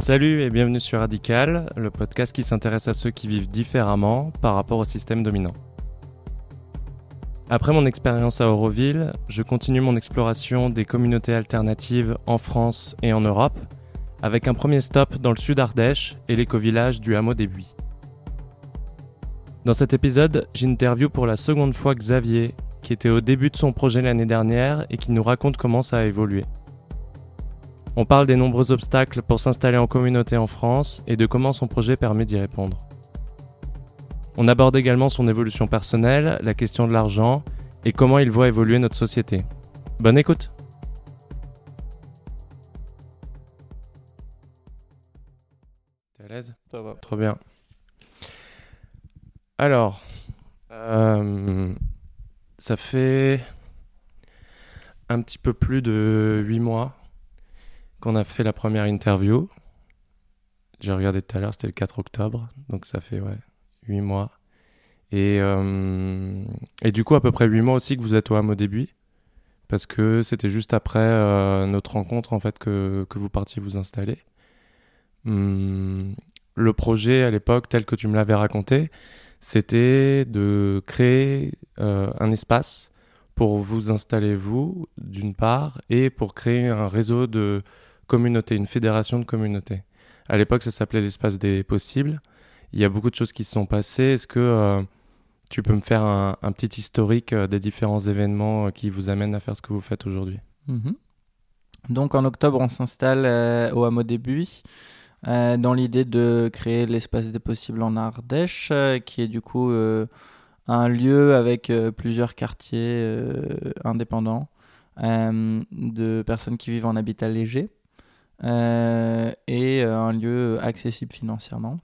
Salut et bienvenue sur Radical, le podcast qui s'intéresse à ceux qui vivent différemment par rapport au système dominant. Après mon expérience à Auroville, je continue mon exploration des communautés alternatives en France et en Europe, avec un premier stop dans le sud Ardèche et l'éco-village du hameau des Buis. Dans cet épisode, j'interview pour la seconde fois Xavier, qui était au début de son projet l'année dernière et qui nous raconte comment ça a évolué. On parle des nombreux obstacles pour s'installer en communauté en France et de comment son projet permet d'y répondre. On aborde également son évolution personnelle, la question de l'argent et comment il voit évoluer notre société. Bonne écoute T'es à l'aise? Ça va. Trop bien. Alors, euh, ça fait un petit peu plus de 8 mois qu'on a fait la première interview. J'ai regardé tout à l'heure, c'était le 4 octobre, donc ça fait ouais, 8 mois. Et, euh, et du coup, à peu près 8 mois aussi que vous êtes au hameau début, parce que c'était juste après euh, notre rencontre en fait que, que vous partiez vous installer. Hum, le projet à l'époque, tel que tu me l'avais raconté, c'était de créer euh, un espace pour vous installer vous, d'une part, et pour créer un réseau de communautés, une fédération de communautés. À l'époque, ça s'appelait l'espace des possibles. Il y a beaucoup de choses qui se sont passées. Est-ce que euh, tu peux me faire un, petit historique euh, des différents événements euh, qui vous amènent à faire ce que vous faites aujourd'hui? Mhm. Donc en octobre, on s'installe au hameau euh, dans l'idée de créer l'espace des possibles en Ardèche, qui est du coup un lieu avec plusieurs quartiers indépendants de personnes qui vivent en habitat léger et euh, un lieu accessible financièrement.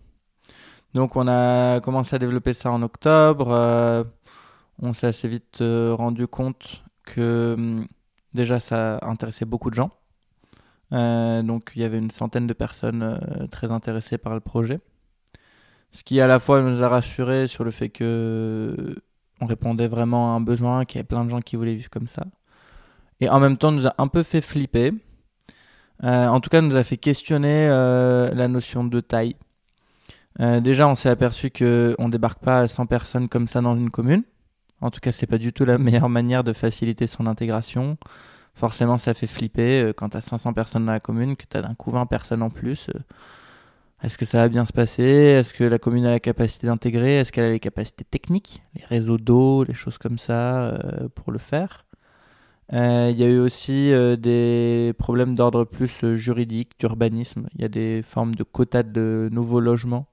Donc on a commencé à développer ça en octobre. euh, on s'est assez vite euh, rendu compte que hum, déjà ça intéressait beaucoup de gens. Euh, donc il y avait une centaine de personnes euh, très intéressées par le projet. Ce qui à la fois nous a rassurés sur le fait que euh, on répondait vraiment à un besoin, qu'il y avait plein de gens qui voulaient vivre comme ça. Et en même temps nous a un peu fait flipper. Euh, en tout cas nous a fait questionner euh, la notion de taille. Euh, déjà on s'est aperçu que on débarque pas à 100 personnes comme ça dans une commune. En tout cas c'est pas du tout la meilleure manière de faciliter son intégration forcément ça fait flipper quand tu as 500 personnes dans la commune, que tu as d'un coup 20 personnes en plus. Est-ce que ça va bien se passer? Est-ce que la commune a la capacité d'intégrer? Est-ce qu'elle a les capacités techniques, les réseaux d'eau, les choses comme ça euh, pour le faire Euh, Il y a eu aussi euh, des problèmes d'ordre plus euh, juridique, d'urbanisme. Il y a des formes de quotas de nouveaux logements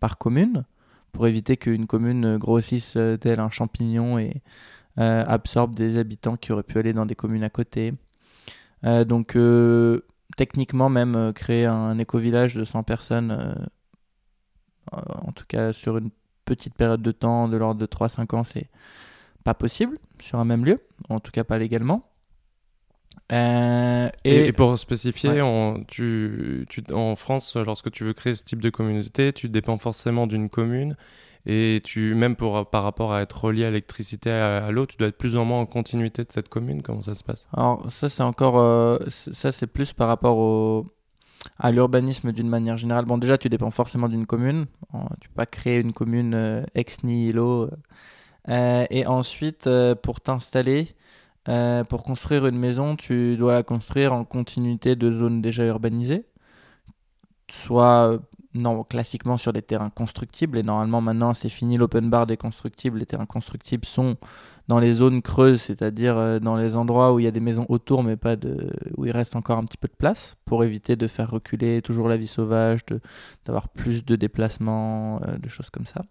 par commune pour éviter qu'une commune grossisse tel un champignon et absorbe des habitants qui auraient pu aller dans des communes à côté. Donc techniquement même créer un éco-village de 100 personnes, en tout cas sur une petite période de temps de l'ordre de 3-5 ans, c'est pas possible sur un même lieu, en tout cas pas légalement. Euh, Et, pour spécifier, Ouais. on- tu, tu- en France, lorsque tu veux créer ce type de communauté, tu dépends forcément d'une commune. Et tu, même pour, par rapport à être relié à l'électricité à, à l'eau, tu dois être plus ou moins en continuité de cette commune. Comment ça se passe? Alors ça c'est encore euh, ça c'est plus par rapport au à l'urbanisme d'une manière générale. Bon déjà tu dépends forcément d'une commune, tu peux pas créer une commune euh, ex nihilo. Euh, et ensuite euh, pour t'installer, euh, pour construire une maison, tu dois la construire en continuité de zones déjà urbanisées, soit non classiquement sur des terrains constructibles et normalement maintenant c'est fini l'open bar des constructibles. Les terrains constructibles sont dans les zones creuses, c'est-à-dire dans les endroits où il y a des maisons autour, mais pas de, où il reste encore un petit peu de place, pour éviter de faire reculer toujours la vie sauvage, d'avoir plus de déplacements, de choses comme ça.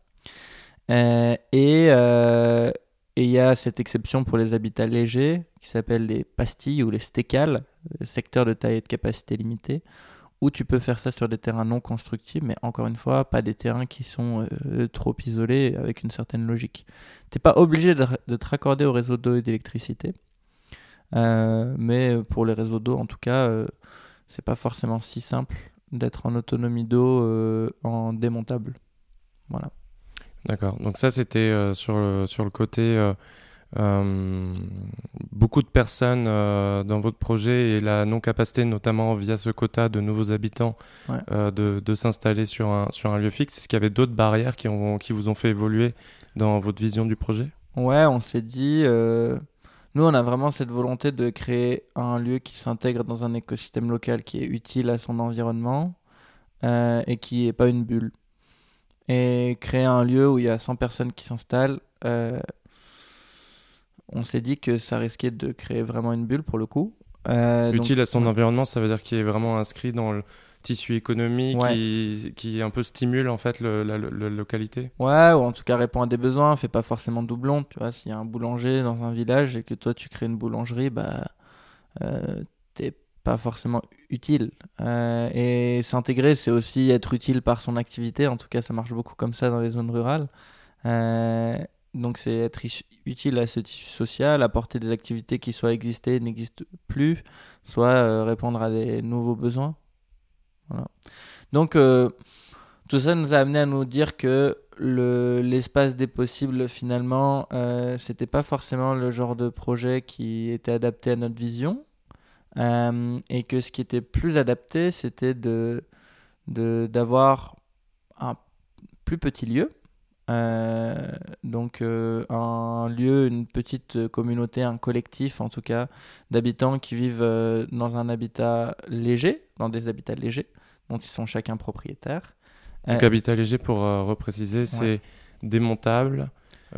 Euh, et euh, et il y a cette exception pour les habitats légers qui s'appelle les pastilles ou les stécales, secteurs de taille et de capacité limitée, où tu peux faire ça sur des terrains non constructibles, mais encore une fois, pas des terrains qui sont euh, trop isolés avec une certaine logique. T'es pas obligé de, de te raccorder au réseau d'eau et d'électricité, mais pour les réseaux d'eau, en tout cas, euh, c'est pas forcément si simple d'être en autonomie d'eau en démontable. Voilà. D'accord. Donc ça, c'était euh, sur, le, sur le côté euh, euh, beaucoup de personnes dans votre projet et la non-capacité, notamment via ce quota de nouveaux habitants, Ouais. de, de s'installer sur un, sur un lieu fixe. Est-ce qu'il y avait d'autres barrières qui, ont, qui vous ont fait évoluer dans votre vision du projet? Ouais, on s'est dit. Nous, on a vraiment cette volonté de créer un lieu qui s'intègre dans un écosystème local qui est utile à son environnement et qui n'est pas une bulle. Et créer un lieu où il y a 100 personnes qui s'installent, euh, on s'est dit que ça risquait de créer vraiment une bulle pour le coup. Euh, donc- Utile à son ouais. environnement, ça veut dire qu'il est vraiment inscrit dans le tissu économique Ouais. qui, qui un peu stimule en fait le- la, la localité. Ouais, ou en tout cas répond à des besoins, fait pas forcément doublon. Tu vois, s'il y a un boulanger dans un village et que toi tu crées une boulangerie, bah euh, t'es pas forcément utile. Euh, et s'intégrer, c'est aussi être utile par son activité. En tout cas, ça marche beaucoup comme ça dans les zones rurales. Euh, donc c'est être utile à ce tissu social, apporter des activités qui soit existaient, n'existent plus, soit euh, répondre à des nouveaux besoins. Voilà. Donc tout ça nous a amené à nous dire que le, l'espace des possibles, finalement, c'était pas forcément le genre de projet qui était adapté à notre vision. Euh, et que ce qui était plus adapté, c'était de, d'avoir un plus petit lieu. Euh, donc euh, un lieu, une petite communauté, un collectif en tout cas d'habitants qui vivent dans un habitat léger, dans des habitats légers dont ils sont chacun propriétaires. Donc habitat léger, pour repréciser, c'est démontable,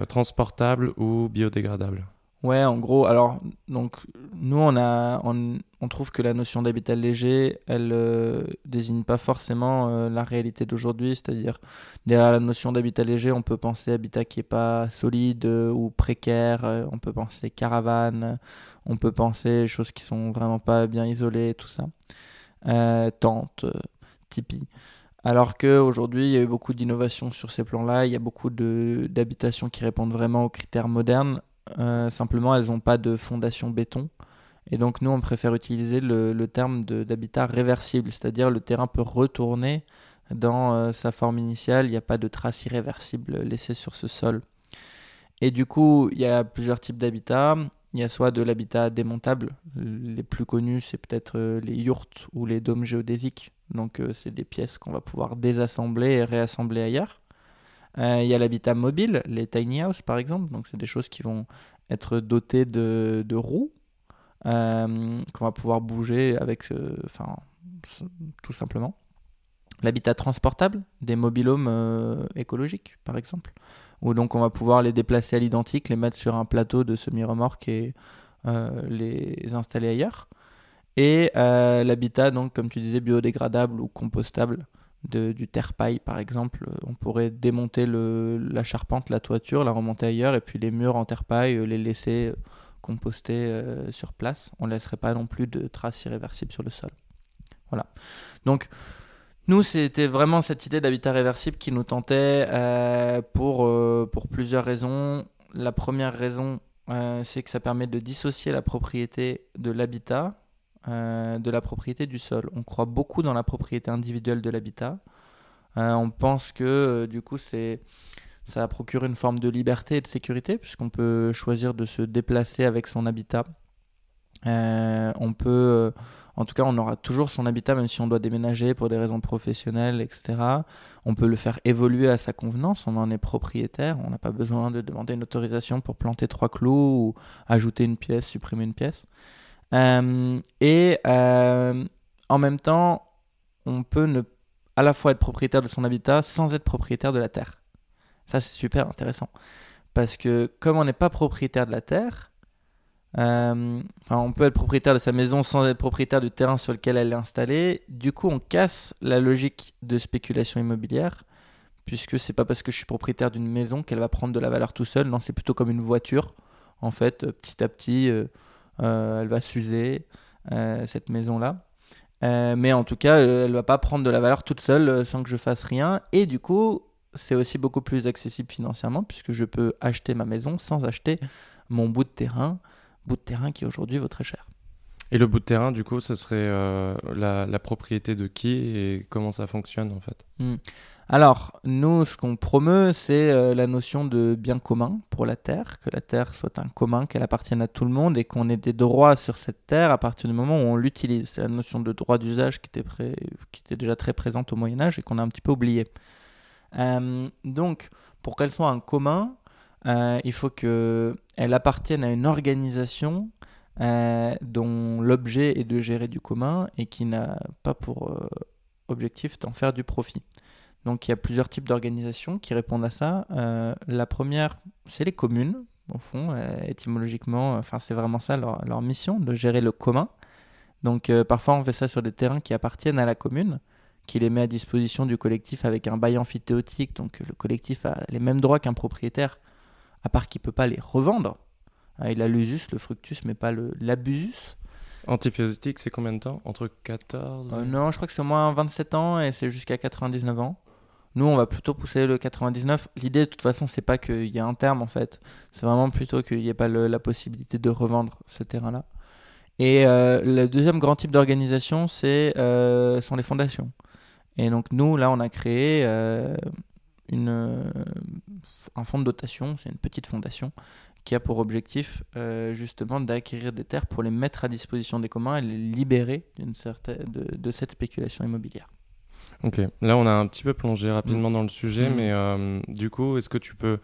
transportable ou biodégradable. Ouais, en gros, alors, donc, nous, on, a, on, trouve que la notion d'habitat léger, elle euh, désigne pas forcément euh, la réalité d'aujourd'hui, c'est-à-dire, derrière la notion d'habitat léger, on peut penser habitat qui est pas solide euh, ou précaire, on peut penser caravane, on peut penser choses qui sont vraiment pas bien isolées, tout ça. Tente, tipi. Alors qu'aujourd'hui, il y a eu beaucoup d'innovations sur ces plans-là, il y a beaucoup d'habitations qui répondent vraiment aux critères modernes. Euh, simplement, elles n'ont pas de fondation béton. Et donc, nous, on préfère utiliser le, terme d'habitat réversible, c'est-à-dire le terrain peut retourner dans euh, sa forme initiale, il n'y a pas de traces irréversibles laissées sur ce sol. Et du coup, il y a plusieurs types d'habitats. Il y a soit de l'habitat démontable, les plus connus, c'est peut-être euh, les yurts ou les dômes géodésiques. Donc, c'est des pièces qu'on va pouvoir désassembler et réassembler ailleurs. Euh, il y a l'habitat mobile, les tiny houses par exemple. Donc, c'est des choses qui vont être dotées de, de roues euh, qu'on va pouvoir bouger avec, enfin, tout simplement. L'habitat transportable, des mobilhomes euh, écologiques par exemple, où donc on va pouvoir les déplacer à l'identique, les mettre sur un plateau de semi-remorque et les installer ailleurs. Et l'habitat, donc comme tu disais, biodégradable ou compostable, de, du terre-paille par exemple. On pourrait démonter le, la charpente, la toiture, la remonter ailleurs, et puis les murs en terre-paille, euh, les laisser euh, composter euh, sur place. On ne laisserait pas non plus de traces irréversibles sur le sol. Voilà. Donc, nous, c'était vraiment cette idée d'habitat réversible qui nous tentait euh, pour, euh, pour plusieurs raisons. La première raison, euh, c'est que ça permet de dissocier la propriété de l'habitat euh, de la propriété du sol. On croit beaucoup dans la propriété individuelle de l'habitat. Euh, on pense que euh, du coup, c'est ça procure une forme de liberté et de sécurité puisqu'on peut choisir de se déplacer avec son habitat. On peut, en tout cas, on aura toujours son habitat même si on doit déménager pour des raisons professionnelles, etc. On peut le faire évoluer à sa convenance. On en est propriétaire. On n'a pas besoin de demander une autorisation pour planter trois clous ou ajouter une pièce, supprimer une pièce. Euh, et euh, en même temps, on peut à la fois être propriétaire de son habitat sans être propriétaire de la terre. Ça, c'est super intéressant. Parce que comme on n'est pas propriétaire de la terre, euh, on peut être propriétaire de sa maison sans être propriétaire du terrain sur lequel elle est installée. Du coup, on casse la logique de spéculation immobilière, puisque c'est pas parce que je suis propriétaire d'une maison qu'elle va prendre de la valeur tout seul. Non, c'est plutôt comme une voiture. En fait, petit à petit, elle va s'user, euh, cette maison-là. Euh, mais en tout cas, euh, elle va pas prendre de la valeur toute seule euh, sans que je fasse rien. Et du coup, c'est aussi beaucoup plus accessible financièrement puisque je peux acheter ma maison sans acheter mon bout de terrain, bout de terrain qui aujourd'hui vaut très cher. Et le bout de terrain, du coup, ce serait euh, la, propriété de qui et comment ça fonctionne en fait? Hmm. Alors, nous, ce qu'on promeut, c'est euh, la notion de bien commun pour la Terre, que la Terre soit un commun, qu'elle appartienne à tout le monde et qu'on ait des droits sur cette Terre à partir du moment où on l'utilise. C'est la notion de droit d'usage qui, était déjà très présente au Moyen Âge et qu'on a un petit peu oublié. Euh, donc, pour qu'elle soit un commun, il faut qu'elle appartienne à une organisation dont l'objet est de gérer du commun et qui n'a pas pour objectif d'en faire du profit. Donc il y a plusieurs types d'organisations qui répondent à ça. Euh, la première, c'est les communes, au fond, euh, étymologiquement, enfin c'est vraiment ça leur, leur, mission, de gérer le commun. Donc euh, parfois on fait ça sur des terrains qui appartiennent à la commune, qui les met à disposition du collectif avec un bail amphithéotique. Donc le collectif a les mêmes droits qu'un propriétaire, à part qu'il ne peut pas les revendre. Il a l'usus, le fructus, mais pas l'abusus. Amphithéotique, c'est combien de temps? Entre 14 Non, je crois que c'est au moins 27 ans et c'est jusqu'à 99 ans. Nous, on va plutôt pousser le 99. L'idée, de toute façon, c'est pas qu'il y ait un terme, en fait. C'est vraiment plutôt qu'il n'y ait pas la possibilité de revendre ce terrain-là. Et euh, le deuxième grand type d'organisation, c'est euh, sont les fondations. Et donc, nous, là, on a créé euh, une, un fonds de dotation, c'est une petite fondation, qui a pour objectif justement d'acquérir des terres pour les mettre à disposition des communs et les libérer certaine, de, de cette spéculation immobilière. Ok, là on a un petit peu plongé rapidement mm. dans le sujet, mm. mais euh, du coup, est-ce que tu peux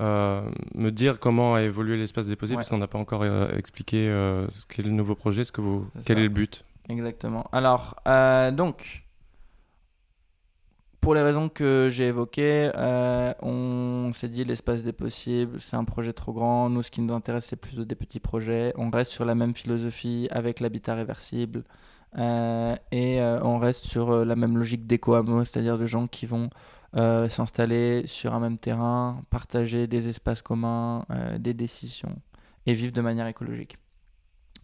euh, me dire comment a évolué l'espace des possibles Parce qu'on n'a pas encore euh, expliqué ce qu'est le nouveau projet, ce que vous... quel est le but? Exactement. Alors, donc, pour les raisons que j'ai évoquées, on s'est dit l'espace des possibles, c'est un projet trop grand. Nous, ce qui nous intéresse, c'est plutôt des petits projets. On reste sur la même philosophie avec l'habitat réversible. Euh, et euh, on reste sur euh, la même logique d'éco-hameau, c'est-à-dire de gens qui vont s'installer sur un même terrain, partager des espaces communs, des décisions et vivre de manière écologique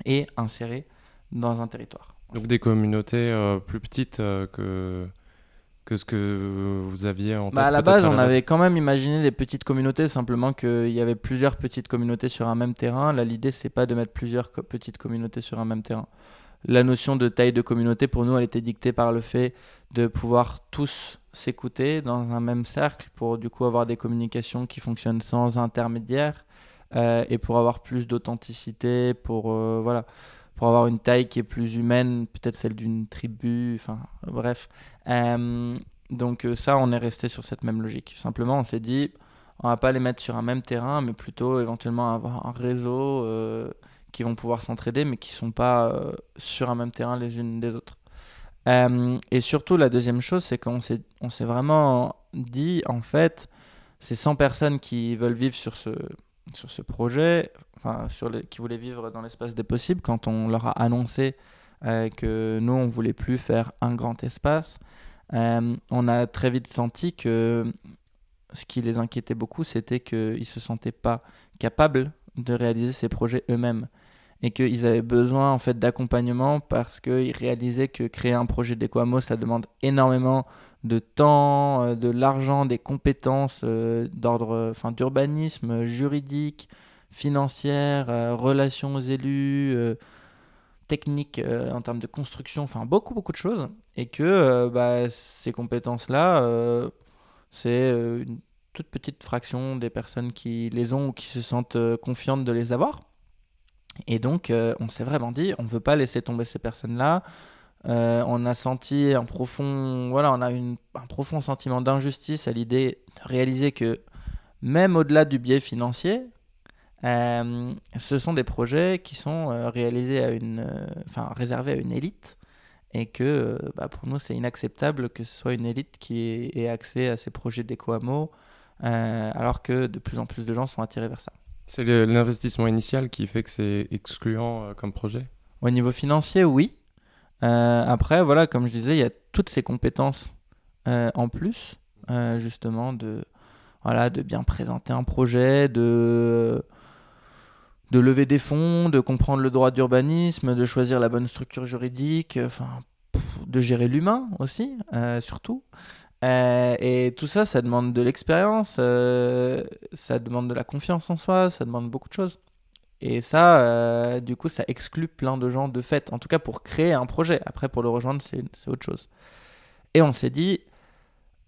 et insérés dans un territoire. Donc des communautés plus petites que que ce que vous aviez en tête bah À la base, on avait quand même imaginé des petites communautés, simplement qu'il y avait plusieurs petites communautés sur un même terrain. Là, l'idée, c'est pas de mettre plusieurs petites communautés sur un même terrain la notion de taille de communauté, pour nous, elle était dictée par le fait de pouvoir tous s'écouter dans un même cercle pour du coup avoir des communications qui fonctionnent sans intermédiaire euh, et pour avoir plus d'authenticité, pour euh, voilà, pour avoir une taille qui est plus humaine, peut-être celle d'une tribu, enfin bref. Euh, donc ça, on est resté sur cette même logique. Simplement, on s'est dit, on va pas les mettre sur un même terrain, mais plutôt éventuellement avoir un réseau qui vont pouvoir s'entraider, mais qui sont pas euh, sur un même terrain les unes des autres. Euh, et surtout, la deuxième chose, c'est qu'on s'est, s'est vraiment dit, en fait, ces 100 personnes qui veulent vivre sur ce, sur ce projet, qui voulaient vivre dans l'espace des possibles, quand on leur a annoncé euh, que nous, on voulait plus faire un grand espace, on a très vite senti que ce qui les inquiétait beaucoup, c'était qu'ils ne se sentaient pas capables de réaliser ces projets eux-mêmes. Et qu'ils avaient besoin en fait d'accompagnement parce qu'ils réalisaient que créer un projet d'Equamo, ça demande énormément de temps, euh, de l'argent, des compétences euh, d'ordre enfin d'urbanisme, juridique, financière, euh, relations aux élus, technique en termes de construction, enfin beaucoup beaucoup de choses et que bah, ces compétences-là, c'est une toute petite fraction des personnes qui les ont ou qui se sentent confiantes de les avoir. Et donc, euh, on s'est vraiment dit, on ne veut pas laisser tomber ces personnes-là. Euh, on a senti un profond, voilà, on a un profond sentiment d'injustice à l'idée de réaliser que même au-delà du biais financier, euh, ce sont des projets qui sont réalisés à une, enfin réservés à une élite, et que bah, pour nous c'est inacceptable que ce soit une élite qui ait, accès à ces projets d'éco-hameau, alors que de plus en plus de gens sont attirés vers ça. C'est l'investissement initial qui fait que c'est excluant euh, comme projet? Au niveau financier, oui. Euh, après, voilà, comme je disais, il y a toutes ces compétences euh, en plus, justement, de, voilà, de bien présenter un projet, de, de lever des fonds, de comprendre le droit d'urbanisme, de choisir la bonne structure juridique, enfin, de gérer l'humain aussi, surtout. Euh, et tout ça, ça demande de l'expérience, euh, ça demande de la confiance en soi, ça demande beaucoup de choses. Et ça, euh, du coup, ça exclut plein de gens de fait. En tout cas, pour créer un projet. Après, pour le rejoindre, c'est autre chose. Et on s'est dit,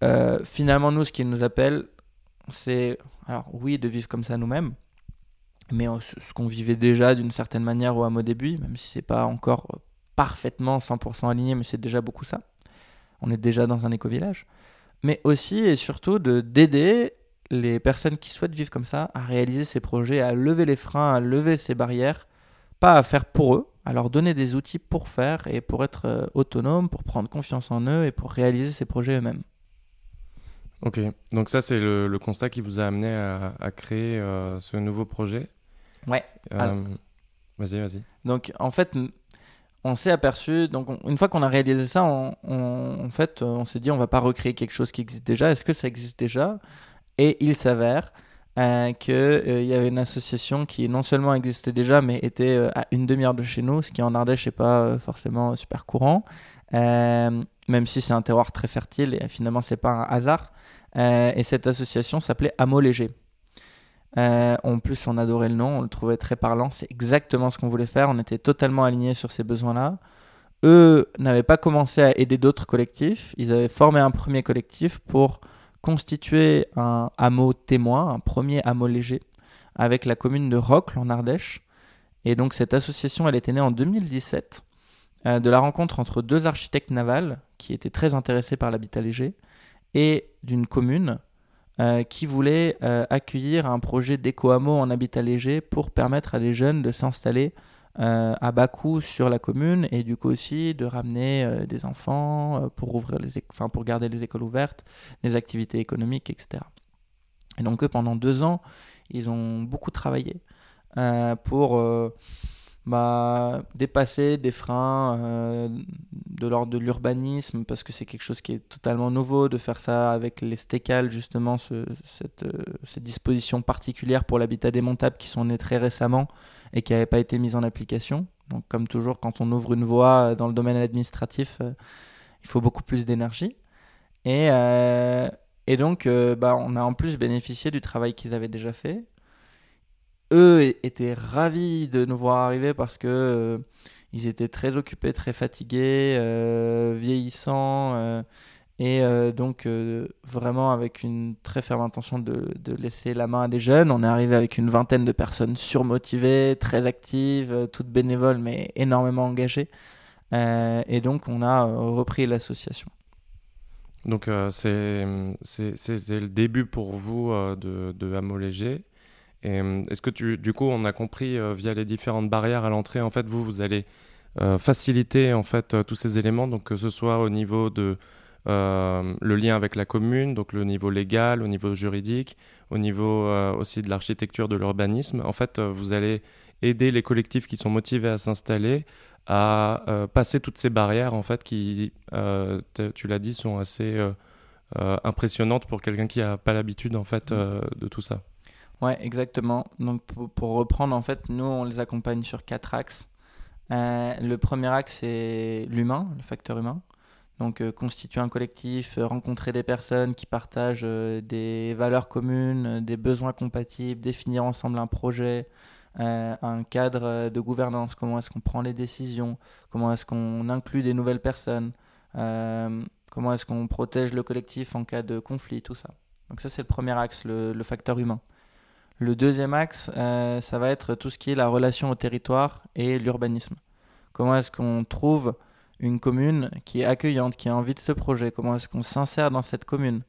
euh, finalement, nous, ce qui nous appelle, c'est, alors oui, de vivre comme ça nous-mêmes, mais ce qu'on vivait déjà d'une certaine manière au hameau début, même si c'est pas encore parfaitement 100% aligné, mais c'est déjà beaucoup ça. On est déjà dans un éco-village. Mais aussi et surtout de d'aider les personnes qui souhaitent vivre comme ça à réaliser ces projets, à lever les freins, à lever ces barrières, pas à faire pour eux, à leur donner des outils pour faire et pour être euh, autonome, pour prendre confiance en eux et pour réaliser ces projets eux-mêmes. Ok, donc ça c'est le, constat qui vous a amené à, créer euh, ce nouveau projet. Ouais. Euh, vas-y, vas-y. Donc en fait, on s'est aperçu, donc une fois qu'on a réalisé ça, on, en fait, on s'est dit on va pas recréer quelque chose qui existe déjà. Est-ce que ça existe déjà? Et il s'avère euh, qu'il euh, y avait une association qui non seulement existait déjà, mais était euh, à une demi-heure de chez nous, ce qui en Ardèche n'est pas forcément super courant, même si c'est un terroir très fertile et finalement c'est pas un hasard. et cette association s'appelait Amo Léger. En plus, on adorait le nom, on le trouvait très parlant. C'est exactement ce qu'on voulait faire. On était totalement alignés sur ces besoins-là. Eux n'avaient pas commencé à aider d'autres collectifs. Ils avaient formé un premier collectif pour constituer un hameau témoin, un premier hameau léger, avec la commune de Rocle en Ardèche. Et donc cette association, elle était née en 2017 euh, de la rencontre entre deux architectes navals qui étaient très intéressés par l'habitat léger et d'une commune euh, qui voulait euh, accueillir un projet d'éco-hameau en habitat léger pour permettre à des jeunes de s'installer euh, à bas coût sur la commune et du coup aussi de ramener des enfants pour, ouvrir les enfin, pour garder les écoles ouvertes, des activités économiques, etc. Et donc eux, pendant deux ans, ils ont beaucoup travaillé pour bah, dépasser des freins de l'ordre de l'urbanisme, parce que c'est quelque chose qui est totalement nouveau, de faire ça avec les stécales, justement, ce, cette, cette disposition particulière pour l'habitat démontable qui sont nées très récemment et qui n'avait pas été mise en application. Donc, comme toujours, quand on ouvre une voie dans le domaine administratif, euh, il faut beaucoup plus d'énergie. Et, euh, et donc, euh, bah, on a en plus bénéficié du travail qu'ils avaient déjà fait. Eux étaient ravis de nous voir arriver parce que ils étaient très occupés, très fatigués, vieillissants et euh, donc, euh, vraiment avec une très ferme intention de, de, laisser la main à des jeunes. On est arrivé avec une vingtaine de personnes surmotivées, très actives, euh, toutes bénévoles, mais énormément engagées. et donc, on a repris l'association. Donc, c'est le début pour vous de, de Hameau Léger. Est-ce que tu, du coup, on a compris via les différentes barrières à l'entrée, en fait, vous, vous allez faciliter en fait tous ces éléments, donc que ce soit au niveau de euh, le lien avec la commune, donc le niveau légal, au niveau juridique, au niveau euh, aussi de l'architecture, de l'urbanisme. En fait, euh, vous allez aider les collectifs qui sont motivés à s'installer à passer toutes ces barrières, en fait, qui, tu l'as dit, sont assez impressionnantes pour quelqu'un qui n'a pas l'habitude, en fait, de tout ça. Ouais, exactement. Donc, pour, reprendre, en fait, nous, on les accompagne sur quatre axes. le premier axe, c'est l'humain, le facteur humain. Donc euh, constituer un collectif, euh, rencontrer des personnes qui partagent euh, des valeurs communes, des besoins compatibles, définir ensemble un projet, un cadre de gouvernance, comment est-ce qu'on prend les décisions, comment est-ce qu'on inclut des nouvelles personnes, comment est-ce qu'on protège le collectif en cas de conflit, tout ça. Donc ça c'est le premier axe, le, facteur humain. Le deuxième axe, ça va être tout ce qui est la relation au territoire et l'urbanisme. Comment est-ce qu'on trouve une commune qui est accueillante, qui a envie de ce projet? Comment est-ce qu'on s'insère dans cette commune?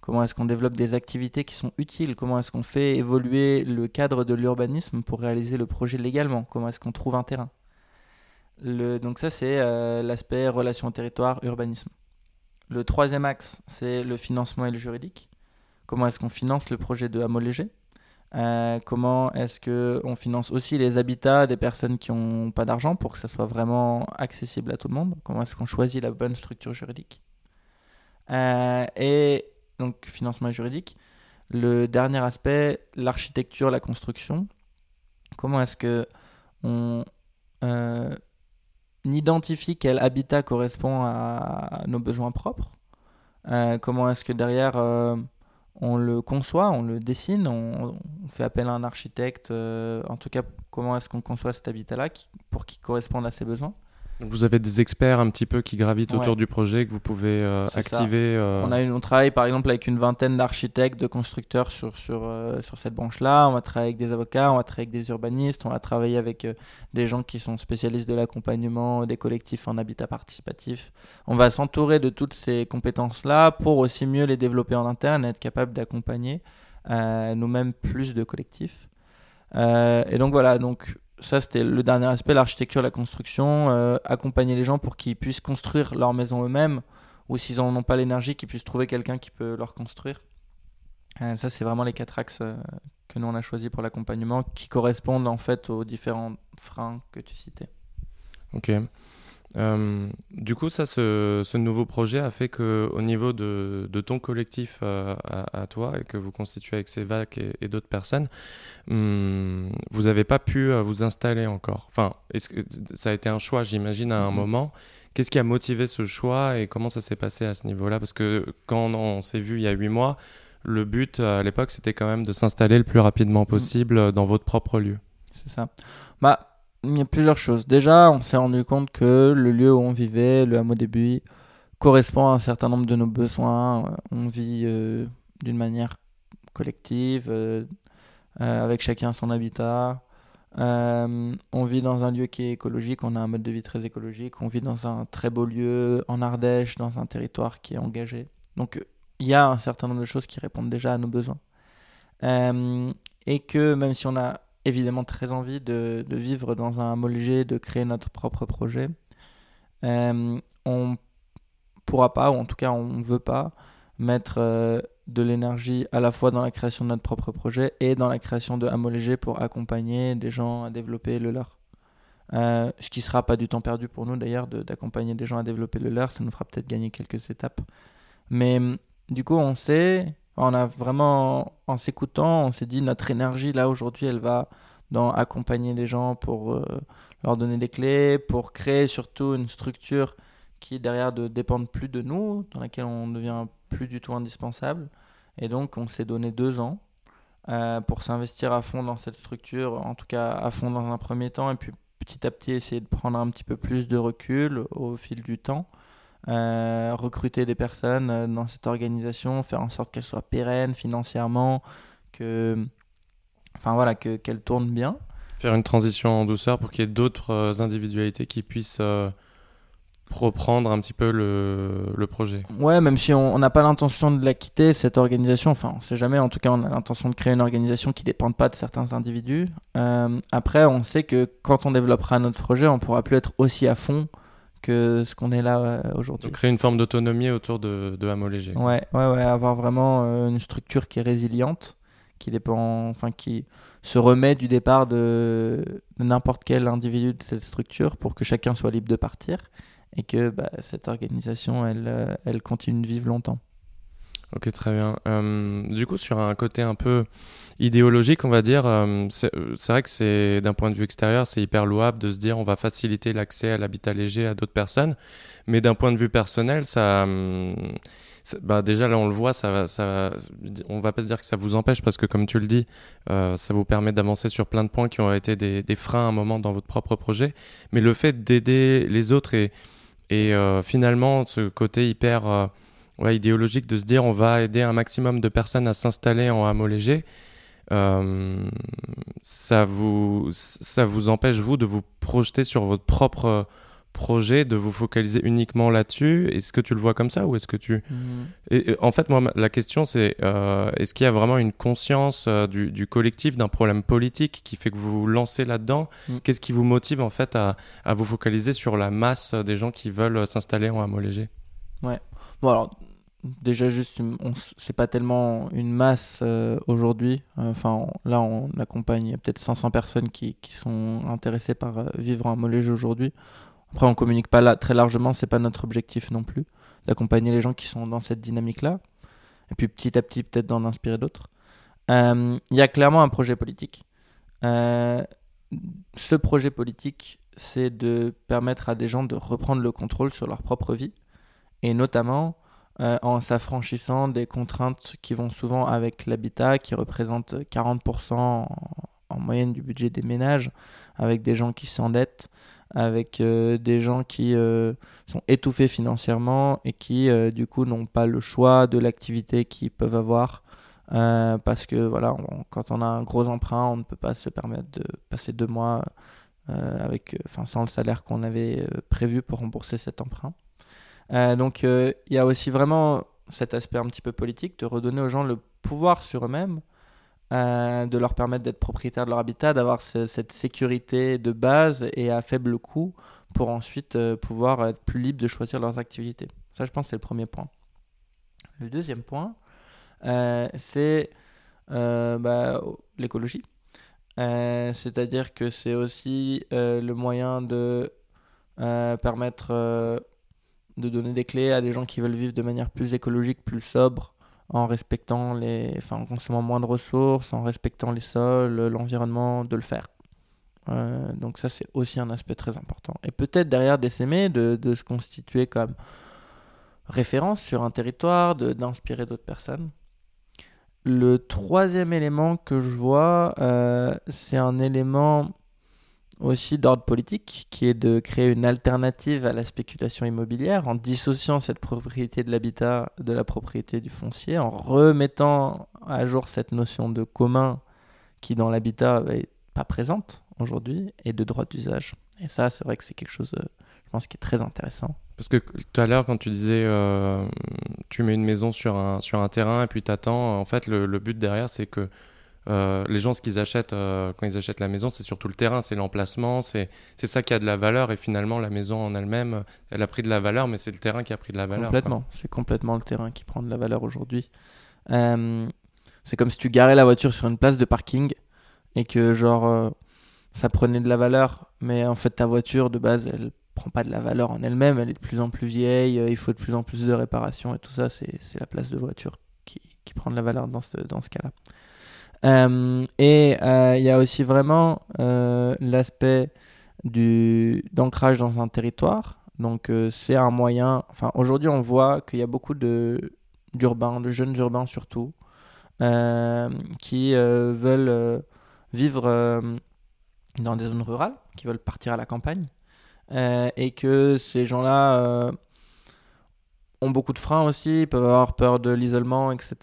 Comment est-ce qu'on développe des activités qui sont utiles? Comment est-ce qu'on fait évoluer le cadre de l'urbanisme pour réaliser le projet légalement? Comment est-ce qu'on trouve un terrain? Donc ça, c'est euh, l'aspect relation au territoire, urbanisme. Le troisième axe, c'est le financement et le juridique. Comment est-ce qu'on finance le projet de hameau léger? Euh, comment est-ce qu'on finance aussi les habitats des personnes qui n'ont pas d'argent pour que ça soit vraiment accessible à tout le monde? Comment est-ce qu'on choisit la bonne structure juridique? Euh, Et donc financement juridique. Le dernier aspect, l'architecture, la construction. Comment est-ce que on euh, identifie quel habitat correspond à nos besoins propres? Comment est-ce que derrière on le conçoit, on le dessine, on, fait appel à un architecte, euh, en tout cas comment est-ce qu'on conçoit cet habitat-là pour qu'il corresponde à ses besoins? Vous avez des experts un petit peu qui gravitent autour du projet que vous pouvez euh, activer. Euh, on, a une, on travaille par exemple avec une vingtaine d'architectes, de constructeurs sur, sur, euh, sur cette branche-là. On va travailler avec des avocats, on va travailler avec des urbanistes, on va travailler avec des gens qui sont spécialistes de l'accompagnement des collectifs en habitat participatif. On va s'entourer de toutes ces compétences-là pour aussi mieux les développer en interne et être capable d'accompagner nous-mêmes plus de collectifs. et donc voilà, donc ça c'était le dernier aspect, l'architecture, la construction, euh, accompagner les gens pour qu'ils puissent construire leur maison eux-mêmes, ou s'ils n'en ont pas l'énergie, qu'ils puissent trouver quelqu'un qui peut leur construire. Euh, ça c'est vraiment les quatre axes euh, que nous on a choisi pour l'accompagnement, qui correspondent en fait aux différents freins que tu citais. Ok. Euh, du coup, ça, ce, nouveau projet a fait que, au niveau de, ton collectif euh, à, toi et que vous constituez avec Sévac et, et d'autres personnes, hmm, vous n'avez pas pu euh, vous installer encore. Enfin, est-ce que ça a été un choix, j'imagine, à un mhm. moment. Qu'est-ce qui a motivé ce choix et comment ça s'est passé à ce niveau-là? Parce que quand on s'est vu il y a huit mois, le but à l'époque, c'était quand même de s'installer le plus rapidement mhm. possible dans votre propre lieu. C'est ça. Bah, il y a plusieurs choses. Déjà, on s'est rendu compte que le lieu où on vivait, le hameau début, correspond à un certain nombre de nos besoins. On vit euh, d'une manière collective, euh, euh, avec chacun son habitat. on vit dans un lieu qui est écologique, on a un mode de vie très écologique. On vit dans un très beau lieu en Ardèche, dans un territoire qui est engagé. Donc, il y a un certain nombre de choses qui répondent déjà à nos besoins. et que même si on a évidemment très envie de, vivre dans un homologué, de créer notre propre projet. Euh, on pourra pas, ou en tout cas on ne veut pas, mettre euh, de l'énergie à la fois dans la création de notre propre projet et dans la création de Hamolégé pour accompagner des gens à développer le leur. Euh, ce qui sera pas du temps perdu pour nous d'ailleurs d'accompagner des gens à développer le leur, ça nous fera peut-être gagner quelques étapes. Mais du coup, on sait, on a vraiment, en s'écoutant, on s'est dit notre énergie là aujourd'hui, elle va dans accompagner les gens pour euh, leur donner des clés, pour créer surtout une structure qui derrière ne dépende plus de nous, dans laquelle on devient plus du tout indispensable. Et donc on s'est donné deux ans euh, pour s'investir à fond dans cette structure, en tout cas à fond dans un premier temps, et puis petit à petit essayer de prendre un petit peu plus de recul au fil du temps. Euh, recruter des personnes euh, dans cette organisation, faire en sorte qu'elle soit pérenne financièrement, que, enfin voilà, que qu'elle tourne bien. Faire une transition en douceur pour qu'il y ait d'autres euh, individualités qui puissent reprendre un petit peu le, le projet. Ouais, même si on n'a pas l'intention de la quitter, cette organisation, enfin on sait jamais, en tout cas on a l'intention de créer une organisation qui ne dépende pas de certains individus. après, on sait que quand on développera notre projet, on pourra plus être aussi à fond que ce qu'on est là euh, aujourd'hui. créer une forme d'autonomie autour de, de Hameau Léger. Ouais, ouais, ouais, avoir vraiment euh, une structure qui est résiliente, qui dépend, enfin qui se remet du départ de, n'importe quel individu de cette structure pour que chacun soit libre de partir et que bah, cette organisation, elle, euh, elle continue de vivre longtemps. Ok, très bien. Euh, du coup, sur un côté un peu idéologique, on va dire, euh, c'est vrai que c'est d'un point de vue extérieur, c'est hyper louable de se dire on va faciliter l'accès à l'habitat léger à d'autres personnes, mais d'un point de vue personnel, ça, bah déjà là on le voit, ça, ça, on va pas dire que ça vous empêche parce que comme tu le dis, euh, ça vous permet d'avancer sur plein de points qui ont été des, freins à un moment dans votre propre projet, mais le fait d'aider les autres et, finalement ce côté hyper idéologique de se dire on va aider un maximum de personnes à s'installer en hameau léger, euh, ça, vous, ça vous empêche, vous, de vous projeter sur votre propre projet, de vous focaliser uniquement là-dessus? Est-ce que tu le vois comme ça ou est-ce que tu... Et, en fait, moi, la question, c'est euh, est-ce qu'il y a vraiment une conscience euh, du, du, collectif, d'un problème politique qui fait que vous vous lancez là-dedans? Mhm. Qu'est-ce qui vous motive, en fait, à, à, vous focaliser sur la masse des gens qui veulent s'installer en hameau léger Ouais. Bon, alors, déjà juste c'est pas tellement une masse euh, aujourd'hui. Enfin là on accompagne peut-être 500 personnes qui, qui, sont intéressées par euh, vivre en Molège aujourd'hui. Après on communique pas là très largement c'est pas notre objectif non plus d'accompagner les gens qui sont dans cette dynamique là et puis petit à petit peut-être d'en inspirer d'autres. Euh, il y a clairement un projet politique. Ce projet politique c'est de permettre à des gens de reprendre le contrôle sur leur propre vie. Et notamment euh, en s'affranchissant des contraintes qui vont souvent avec l'habitat, qui représente 40% en moyenne du budget des ménages, avec des gens qui s'endettent, avec euh, des gens qui euh, sont étouffés financièrement et qui du coup n'ont pas le choix de l'activité qu'ils peuvent avoir parce que voilà quand on a un gros emprunt on ne peut pas se permettre de passer deux mois avec enfin sans le salaire qu'on avait prévu pour rembourser cet emprunt donc il y a aussi vraiment cet aspect un petit peu politique de redonner aux gens le pouvoir sur eux-mêmes euh, de leur permettre d'être propriétaires de leur habitat, d'avoir cette sécurité de base et à faible coût pour ensuite euh, pouvoir être plus libres de choisir leurs activités. Ça, je pense, c'est le premier point. Le deuxième point, euh, c'est bah, l'écologie. C'est-à-dire que c'est aussi le moyen de permettre de donner des clés à des gens qui veulent vivre de manière plus écologique, plus sobre, en respectant les, en consommant moins de ressources, en respectant les sols, l'environnement, de le faire. Euh, donc ça, c'est aussi un aspect très important. Et peut-être derrière d'essaimer de, de, se constituer comme référence sur un territoire, d'inspirer d'autres personnes. Le troisième élément que je vois, euh, c'est un élément aussi d'ordre politique, qui est de créer une alternative à la spéculation immobilière en dissociant cette propriété de l'habitat de la propriété du foncier, en remettant à jour cette notion de commun qui dans l'habitat n'est pas présente aujourd'hui, et de droit d'usage. Et ça, c'est vrai que c'est quelque chose, euh, je pense, qui est très intéressant. Parce que tout à l'heure, quand tu disais, euh, tu mets une maison sur un, terrain et puis tu attends, en fait, le but derrière, c'est que euh, les gens, ce qu'ils achètent euh, quand ils achètent la maison, c'est surtout le terrain, c'est l'emplacement, c'est ça qui a de la valeur. Et finalement, la maison en elle-même, elle a pris de la valeur, mais c'est le terrain qui a pris de la valeur. Complètement, c'est complètement le terrain qui prend de la valeur aujourd'hui. Euh, c'est comme si tu garais la voiture sur une place de parking et que, genre, ça prenait de la valeur, mais en fait, ta voiture de base, elle prend pas de la valeur en elle-même, elle est de plus en plus vieille, il faut de plus en plus de réparations et tout ça, c'est la place de voiture qui, qui prend de la valeur dans ce, dans ce cas-là. Euh, et euh, il y a aussi vraiment euh, l'aspect d'ancrage dans un territoire. Donc c'est un moyen. Enfin, aujourd'hui, on voit qu'il y a beaucoup d'urbains, de, jeunes urbains surtout, qui veulent vivre dans des zones rurales, qui veulent partir à la campagne, et que ces gens-là ont beaucoup de freins aussi, peuvent avoir peur de l'isolement, etc.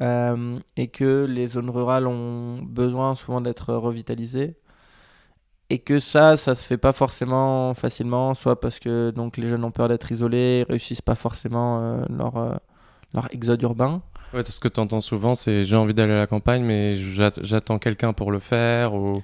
Euh, et que les zones rurales ont besoin souvent d'être revitalisées. Et que ça, ça se fait pas forcément facilement, soit parce que donc, les jeunes ont peur d'être isolés, réussissent pas forcément euh, leur, euh, leur exode urbain. Ouais, ce que tu entends souvent, c'est j'ai envie d'aller à la campagne, mais j'attends quelqu'un pour le faire, ou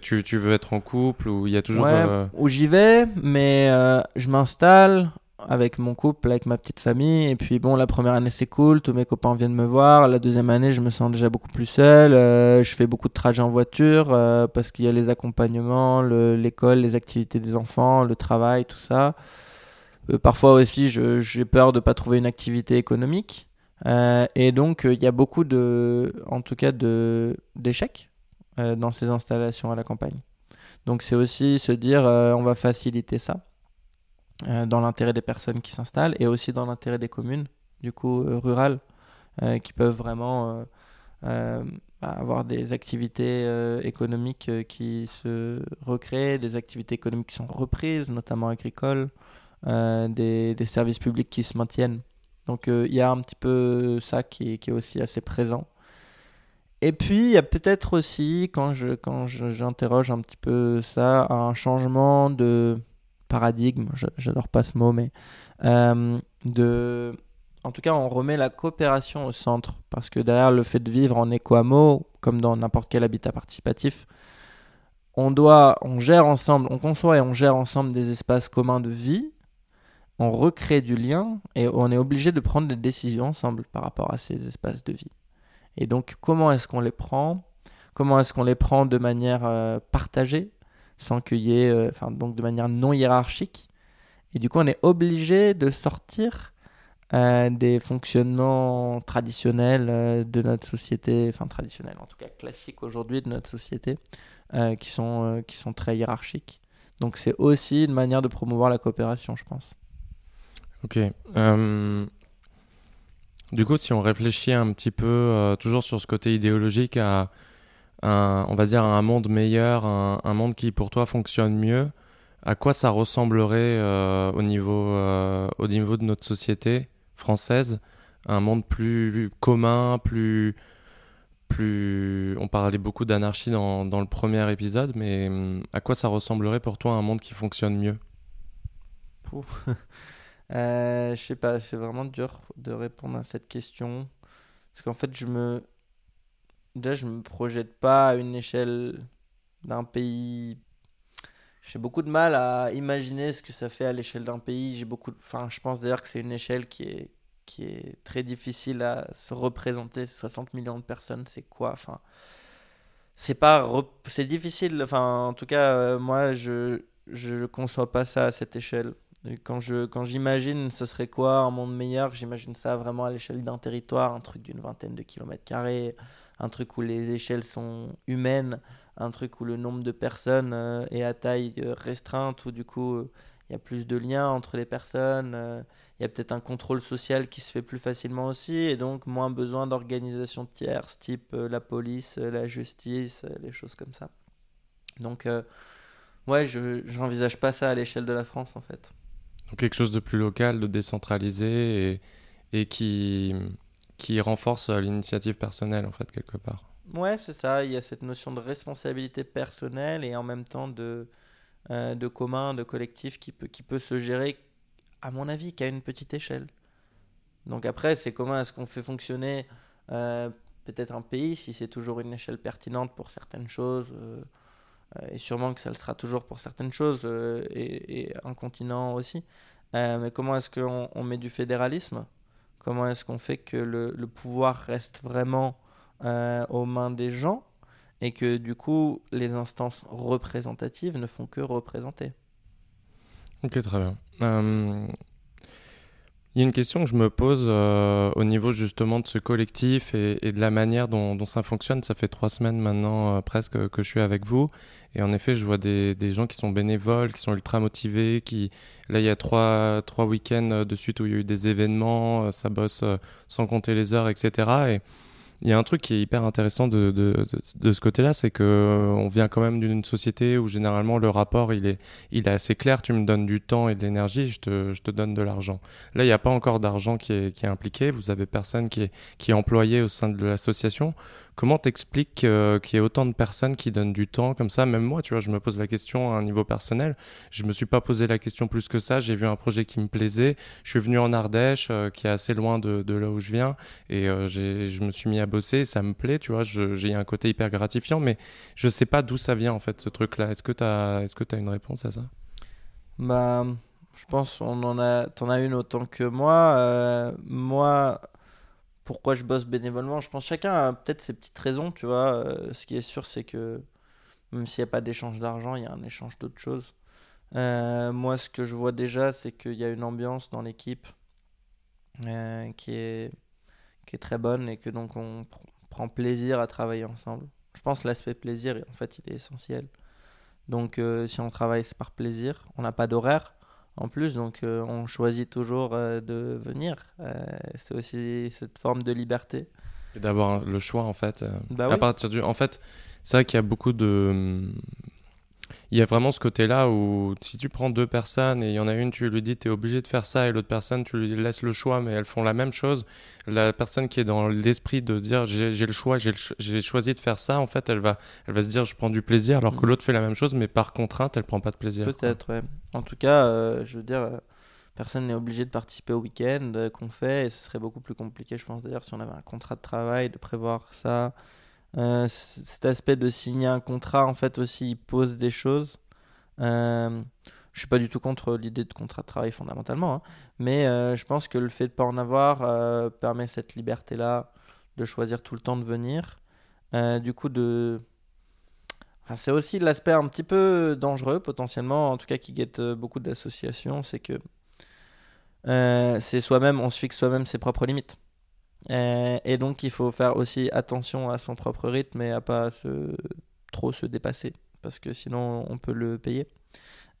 tu, tu, veux être en couple, ou il y a toujours. Ouais, Ou j'y vais, mais je m'installe, avec mon couple, avec ma petite famille. Et puis bon, la première année c'est cool, tous mes copains viennent me voir. La deuxième année, je me sens déjà beaucoup plus seul. Euh, je fais beaucoup de trajets en voiture euh, parce qu'il y a les accompagnements, l'école, les activités des enfants, le travail, tout ça. Euh, parfois aussi, j'ai peur de ne pas trouver une activité économique. et donc, il y a beaucoup de, en tout cas, d'échecs dans ces installations à la campagne. Donc, c'est aussi se dire, on va faciliter ça. Euh, dans l'intérêt des personnes qui s'installent et aussi dans l'intérêt des communes, du coup euh, rurales, euh, qui peuvent vraiment bah, avoir des activités économiques qui se recréent, des activités économiques qui sont reprises, notamment agricoles, des, services publics qui se maintiennent. Donc il y a un petit peu ça qui, est aussi assez présent. Et puis, il y a peut-être aussi, quand je quand j'interroge un petit peu ça, un changement de, paradigme, j'adore pas ce mot, mais euh, de, en tout cas, on remet la coopération au centre parce que derrière le fait de vivre en éco comme dans n'importe quel habitat participatif, on doit, on gère ensemble, on conçoit et on gère ensemble des espaces communs de vie, on recrée du lien et on est obligé de prendre des décisions ensemble par rapport à ces espaces de vie. Et donc, comment est-ce qu'on les prend? Comment est-ce qu'on les prend de manière euh, partagée? Sans qu'il y ait, euh, enfin, donc de manière non hiérarchique. Et du coup, on est obligé de sortir euh, des fonctionnements traditionnels euh, de notre société, enfin traditionnels, en tout cas classiques aujourd'hui de notre société, qui, sont, qui sont très hiérarchiques. Donc c'est aussi une manière de promouvoir la coopération, je pense. Ok. Du coup, si on réfléchit un petit peu, toujours sur ce côté idéologique, à un, on va dire un monde meilleur, un, monde qui pour toi fonctionne mieux, à quoi ça ressemblerait euh, au, niveau, euh, au niveau de notre société française? Un monde plus commun, plus... plus... On parlait beaucoup d'anarchie dans, dans, le premier épisode, mais hum, à quoi ça ressemblerait pour toi un monde qui fonctionne mieux? Euh, Je sais pas, c'est vraiment dur de répondre à cette question. Parce qu'en fait, je me. Déjà, je me projette pas à une échelle d'un pays j'ai beaucoup de mal à imaginer ce que ça fait à l'échelle d'un pays. J'ai beaucoup, enfin, je pense d'ailleurs que c'est une échelle qui est qui est très difficile à se représenter. 60 millions de personnes, c'est quoi? Enfin, c'est pas, c'est difficile. Enfin, en tout cas, euh, moi, je je conçois pas ça à cette échelle. quand je quand j'imagine, ce serait quoi un monde meilleur J'imagine ça vraiment à l'échelle d'un territoire, un truc d'une vingtaine de kilomètres carrés, un truc où les échelles sont humaines un truc où le nombre de personnes euh, est à taille euh, restreinte, où du coup euh, il y a plus de liens entre les personnes, il y a peut-être un contrôle social qui se fait plus facilement aussi, et donc moins besoin d'organisations tierces, type la police, la justice, les choses comme ça. Donc, ouais, je n'envisage pas ça à l'échelle de la France, en fait. Donc quelque chose de plus local, de décentralisé, et, et qui, qui renforce l'initiative personnelle, en fait, quelque part. Ouais, c'est ça. Il y a cette notion de responsabilité personnelle et en même temps de, euh, de commun, de collectif qui peut, qui peut se gérer, à mon avis, qu'à une petite échelle. Donc après, c'est comment est-ce qu'on fait fonctionner euh, peut-être un pays, si c'est toujours une échelle pertinente pour certaines choses, euh, et sûrement que ça le sera toujours pour certaines choses, et, un continent aussi. mais comment est-ce qu'on on met du fédéralisme? Comment est-ce qu'on fait que le, pouvoir reste vraiment euh, aux mains des gens et que du coup les instances représentatives ne font que représenter. Ok, très bien. Euh, il y a une question que je me pose euh, au niveau justement de ce collectif et, de la manière dont, ça fonctionne. Ça fait trois semaines maintenant presque que je suis avec vous. Et en effet, je vois des, gens qui sont bénévoles, qui sont ultra motivés. Qui... Là, il y a trois, trois week-ends de suite où il y a eu des événements, ça bosse sans compter les heures, etc. Et il y a un truc qui est hyper intéressant de, de, ce côté-là, c'est que euh, on vient quand même d'une société où généralement le rapport il est, il est assez clair. Tu me donnes du temps et de l'énergie, je te, je te donne de l'argent. Là, il n'y a pas encore d'argent qui est, qui est impliqué. Vous avez personne qui est, qui est employé au sein de l'association. Comment t'expliques euh, qu'il y ait autant de personnes qui donnent du temps comme ça? Même moi, tu vois, je me pose la question à un niveau personnel. Je me suis pas posé la question plus que ça. J'ai vu un projet qui me plaisait. Je suis venu en Ardèche, euh, qui est assez loin de, là où je viens, et euh, je me suis mis à bosser. Ça me plaît, tu vois. J'ai un côté hyper gratifiant, mais je sais pas d'où ça vient en fait ce truc-là. Est-ce que tu as, que as une réponse à ça? Bah, je pense on en a, as une autant que moi. moi pourquoi je bosse bénévolement. Je pense que chacun a peut-être ses petites raisons, tu vois. Euh, ce qui est sûr, c'est que même s'il n'y a pas d'échange d'argent, il y a un échange d'autres choses. Euh, moi, ce que je vois déjà, c'est qu'il y a une ambiance dans l'équipe euh, qui, est, qui est très bonne et que donc on prend plaisir à travailler ensemble. Je pense que l'aspect plaisir, en fait, il est essentiel. Donc, si on travaille, c'est par plaisir. On n'a pas d'horaire en plus, donc euh, on choisit toujours euh, de venir. Euh, c'est aussi cette forme de liberté. Et d'avoir le choix, en fait. Bah à partir du... En fait, c'est vrai qu'il y a beaucoup de il y a vraiment ce côté-là où si tu prends deux personnes et il y en a une, tu lui dis tu es obligé de faire ça et l'autre personne, tu lui laisses le choix, mais elles font la même chose. La personne qui est dans l'esprit de dire j'ai le choix, j'ai choisi de faire ça, en fait, elle va, elle va se dire je prends du plaisir, alors que mm. l'autre fait la même chose, mais par contrainte, elle prend pas de plaisir. Peut-être, ouais. En tout cas, euh, je veux dire. Euh, personne n'est obligé de participer au week-end euh, qu'on fait et ce serait beaucoup plus compliqué, je pense d'ailleurs, si on avait un contrat de travail, de prévoir ça, euh, cet aspect de signer un contrat, en fait, aussi, il pose des choses. Euh, je suis pas du tout contre l'idée de contrat de travail fondamentalement, hein. mais euh, je pense que le fait de pas en avoir permet cette liberté-là de choisir tout le temps de venir. du coup, de... c'est aussi l'aspect un petit peu dangereux potentiellement, en tout cas qui guette beaucoup d'associations, c'est que c'est soi-même, on se fixe soi-même ses propres limites. Euh, et donc, il faut faire aussi attention à son propre rythme et à pas se, trop se dépasser, parce que sinon, on peut le payer.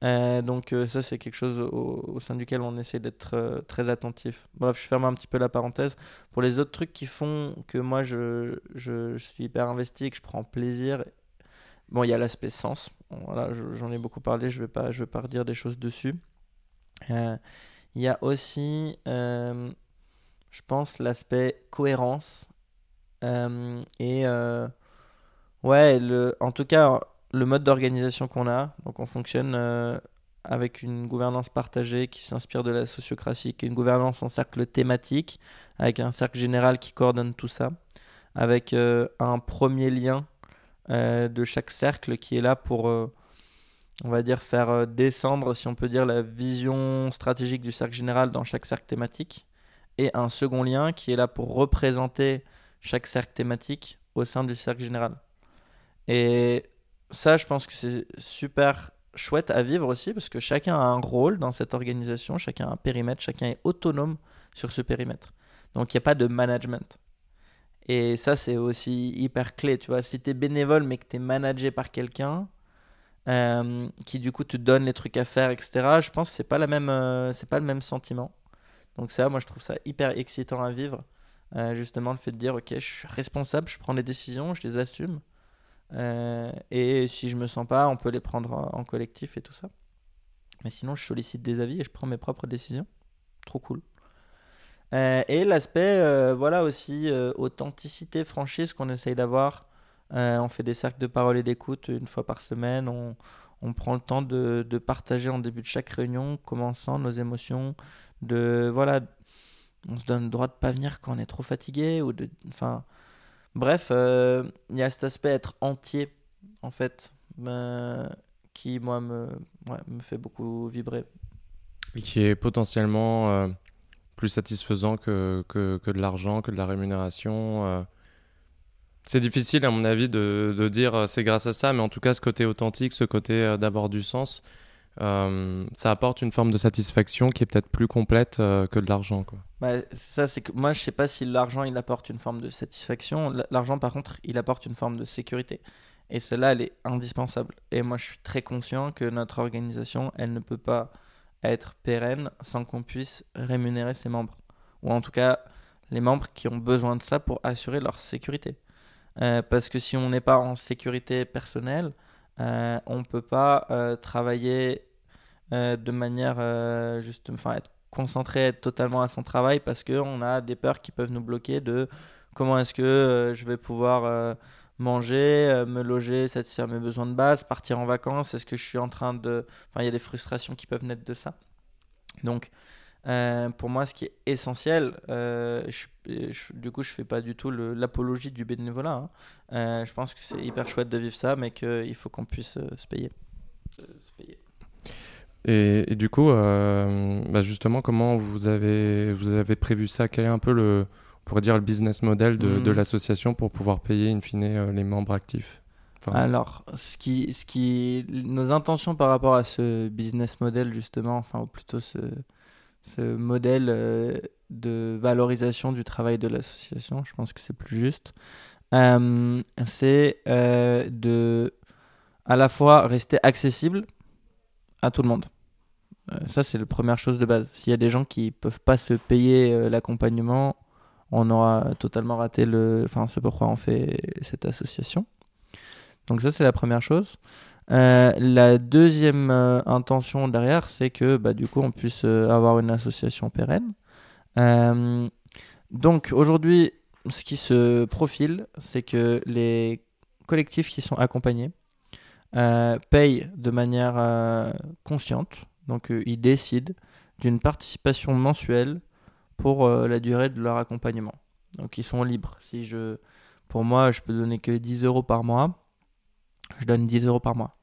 Euh, donc euh, ça c'est quelque chose au, sein duquel on essaie d'être très attentif. Bref, je ferme un petit peu la parenthèse. Pour les autres trucs qui font que moi je, je, suis hyper investi que je prends plaisir, bon il y a l'aspect sens. voilà, j'en ai beaucoup parlé, je vais pas je vais pas redire des choses dessus. Il y a aussi, je pense, l'aspect cohérence et ouais, le, en tout cas le mode d'organisation qu'on a. Donc on fonctionne euh, avec une gouvernance partagée qui s'inspire de la sociocratie, qui est une gouvernance en cercle thématique, avec un cercle général qui coordonne tout ça, avec euh, un premier lien euh, de chaque cercle qui est là pour, on va dire, faire descendre, si on peut dire, la vision stratégique du cercle général dans chaque cercle thématique, et un second lien qui est là pour représenter chaque cercle thématique au sein du cercle général. Et ça, je pense que c'est super chouette à vivre aussi parce que chacun a un rôle dans cette organisation, chacun a un périmètre, chacun est autonome sur ce périmètre. Donc il n'y a pas de management. Et ça, c'est aussi hyper clé. Tu vois, si tu es bénévole mais que tu es managé par quelqu'un euh, qui du coup te donne les trucs à faire, etc., je pense que c'est pas, la même, euh, pas le même sentiment. Donc ça, moi, je trouve ça hyper excitant à vivre. Euh, justement, le fait de dire, ok, je suis responsable, je prends des décisions, je les assume. Euh, et si je me sens pas, on peut les prendre en collectif et tout ça. Mais sinon, je sollicite des avis et je prends mes propres décisions. Trop cool. Euh, et l'aspect, voilà aussi, authenticité, franchise qu'on essaye d'avoir. on fait des cercles de parole et d'écoute une fois par semaine. On prend le temps de, partager en début de chaque réunion comment on nos émotions. De, voilà, on se donne le droit de pas venir quand on est trop fatigué. Ou de, enfin, Bref, euh, il y a cet aspect être entier, en fait, ben, qui, moi, me, me fait beaucoup vibrer. Et qui est potentiellement euh, plus satisfaisant que, que, que de l'argent, que de la rémunération. Euh. C'est difficile, à mon avis, de, dire c'est grâce à ça, mais en tout cas, ce côté authentique, ce côté d'avoir du sens, euh, ça apporte une forme de satisfaction qui est peut-être plus complète euh, que de l'argent. Bah, ça, c'est que moi, je sais pas si l'argent il apporte une forme de satisfaction. L'argent, par contre, il apporte une forme de sécurité. Et celle-là, elle est indispensable. Et moi, je suis très conscient que notre organisation, elle ne peut pas être pérenne sans qu'on puisse rémunérer ses membres. Ou en tout cas, les membres qui ont besoin de ça pour assurer leur sécurité. Euh, parce que si on n'est pas en sécurité personnelle, euh, on ne peut pas euh, travailler de manière juste, enfin être concentré, être totalement à son travail parce qu'on a des peurs qui peuvent nous bloquer de comment est-ce que je vais pouvoir manger, me loger, satisfaire mes besoins de base, partir en vacances, est-ce que je suis en train de... Enfin, il y a des frustrations qui peuvent naître de ça. Donc, euh, pour moi, ce qui est essentiel, euh, du coup, je fais pas du tout l'apologie du bénévolat. Hein. Euh, je pense que c'est hyper chouette de vivre ça, mais qu'il faut qu'on puisse se payer. Et, du coup, bah justement, comment vous avez, vous avez prévu ça? Quel est un peu le, on pourrait dire, le business model de, de mmh. l'association pour pouvoir payer, in fine, les membres actifs? Alors, ce qui, ce qui, nos intentions par rapport à ce business model, justement, enfin, ou plutôt ce, ce modèle euh, de valorisation du travail de l'association, je pense que c'est plus juste, euh, c'est euh, de à la fois rester accessible à tout le monde. ça, c'est la première chose de base. S'il y a des gens qui peuvent pas se payer l'accompagnement, on aura totalement raté le. Enfin, c'est pourquoi on fait cette association. Donc, ça, c'est la première chose. Euh, la deuxième euh, intention derrière, c'est que bah, du coup, on puisse euh, avoir une association pérenne. donc aujourd'hui, ce qui se profile, c'est que les collectifs qui sont accompagnés payent de manière consciente. Donc ils décident d'une participation mensuelle pour la durée de leur accompagnement. Donc ils sont libres. Si je, pour moi, je peux donner que 10 euros par mois je donne 10 euros par mois.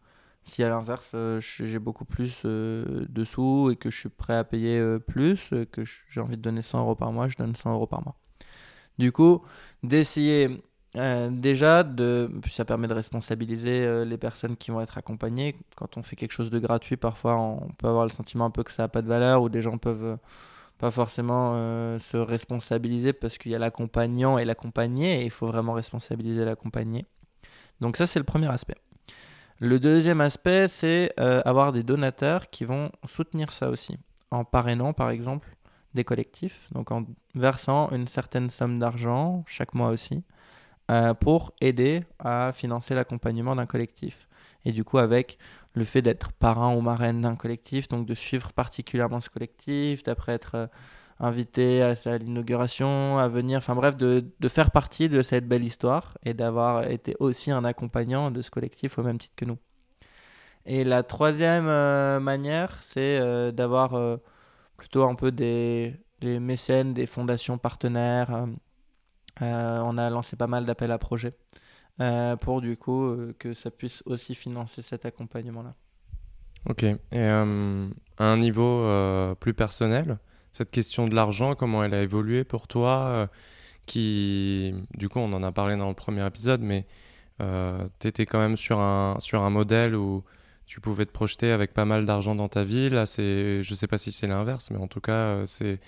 Si à l'inverse, euh, j'ai beaucoup plus euh, de sous et que je suis prêt à payer euh, plus, que j'ai envie de donner 100 euros par mois, je donne 100 euros par mois. Du coup, d'essayer déjà, de, ça permet de responsabiliser les personnes qui vont être accompagnées. Quand on fait quelque chose de gratuit, parfois on peut avoir le sentiment un peu que ça n'a pas de valeur ou des gens peuvent pas forcément se responsabiliser parce qu'il y a l'accompagnant et l'accompagné et il faut vraiment responsabiliser l'accompagné. Donc ça, c'est le premier aspect. Le deuxième aspect, c'est euh, avoir des donateurs qui vont soutenir ça aussi, en parrainant par exemple des collectifs, donc en versant une certaine somme d'argent chaque mois aussi, euh, pour aider à financer l'accompagnement d'un collectif. Et du coup, avec le fait d'être parrain ou marraine d'un collectif, donc de suivre particulièrement ce collectif, d'après être euh, invité à, l'inauguration, à venir, enfin bref, de, de, faire partie de cette belle histoire et d'avoir été aussi un accompagnant de ce collectif au même titre que nous. Et la troisième euh, manière, c'est euh, d'avoir euh, plutôt un peu des, des, mécènes, des fondations partenaires. on a lancé pas mal d'appels à projets pour du coup que ça puisse aussi financer cet accompagnement-là. Ok. Et à un niveau plus personnel, cette question de l'argent, comment elle a évolué pour toi euh, qui, du coup, on en a parlé dans le premier épisode, mais euh, tu étais quand même sur un, sur un modèle où tu pouvais te projeter avec pas mal d'argent dans ta vie. Là, c'est, je sais pas si c'est l'inverse, mais en tout cas, euh, c'est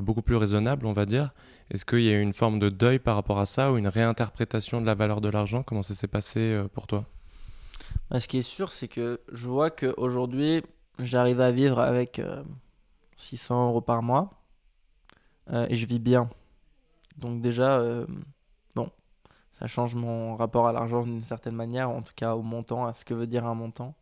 beaucoup plus raisonnable, on va dire. Est-ce qu'il y a eu une forme de deuil par rapport à ça ou une réinterprétation de la valeur de l'argent? Comment ça s'est passé pour toi? Bah, Ce qui est sûr, c'est que je vois qu'aujourd'hui, j'arrive à vivre avec 600 euros par mois. Euh, et je vis bien. Donc déjà, euh, bon, ça change mon rapport à l'argent d'une certaine manière, en tout cas au montant, à ce que veut dire un montant.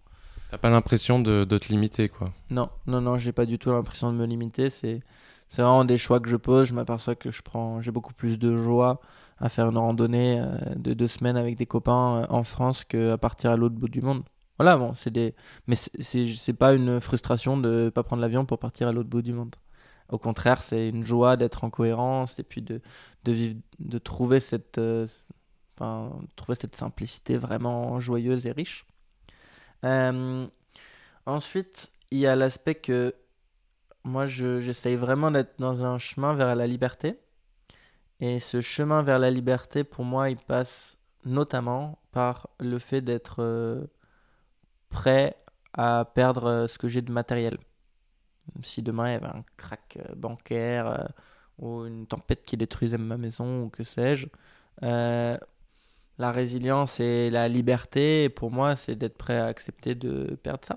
T'as pas l'impression de, de, te limiter, quoi Non, non, non, j'ai pas du tout l'impression de me limiter. C'est, c'est vraiment des choix que je pose. Je m'aperçois que je prends, j'ai beaucoup plus de joie à faire une randonnée euh, de deux semaines avec des copains en France qu'à partir à l'autre bout du monde. Voilà, bon, c'est des. Mais c'est pas une frustration de pas prendre l'avion pour partir à l'autre bout du monde. Au contraire, c'est une joie d'être en cohérence et puis de, de, vivre, de trouver, cette, euh, enfin, trouver cette simplicité vraiment joyeuse et riche. Euh, ensuite, il y a l'aspect que moi, j'essaye vraiment d'être dans un chemin vers la liberté. Et ce chemin vers la liberté, pour moi, il passe notamment par le fait d'être. Euh, prêt à perdre euh, ce que j'ai de matériel. Si demain il y avait un crack euh, bancaire euh, ou une tempête qui détruisait ma maison ou que sais-je, la résilience et la liberté, pour moi, c'est d'être prêt à accepter de perdre ça.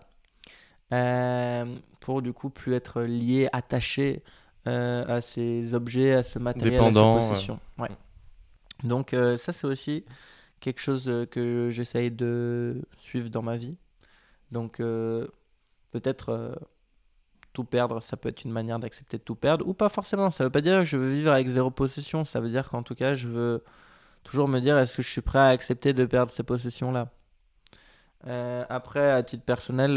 pour du coup plus être lié, attaché à ces objets, à ce matériel, à ces possessions. Ouais. Donc ça, c'est aussi quelque chose que j'essaye de suivre dans ma vie. Donc euh, peut-être euh, tout perdre, ça peut être une manière d'accepter de tout perdre, ou pas forcément. Ça veut pas dire que je veux vivre avec zéro possession, ça veut dire qu'en tout cas, je veux toujours me dire est-ce que je suis prêt à accepter de perdre ces possessions-là? Euh, après, à titre personnel,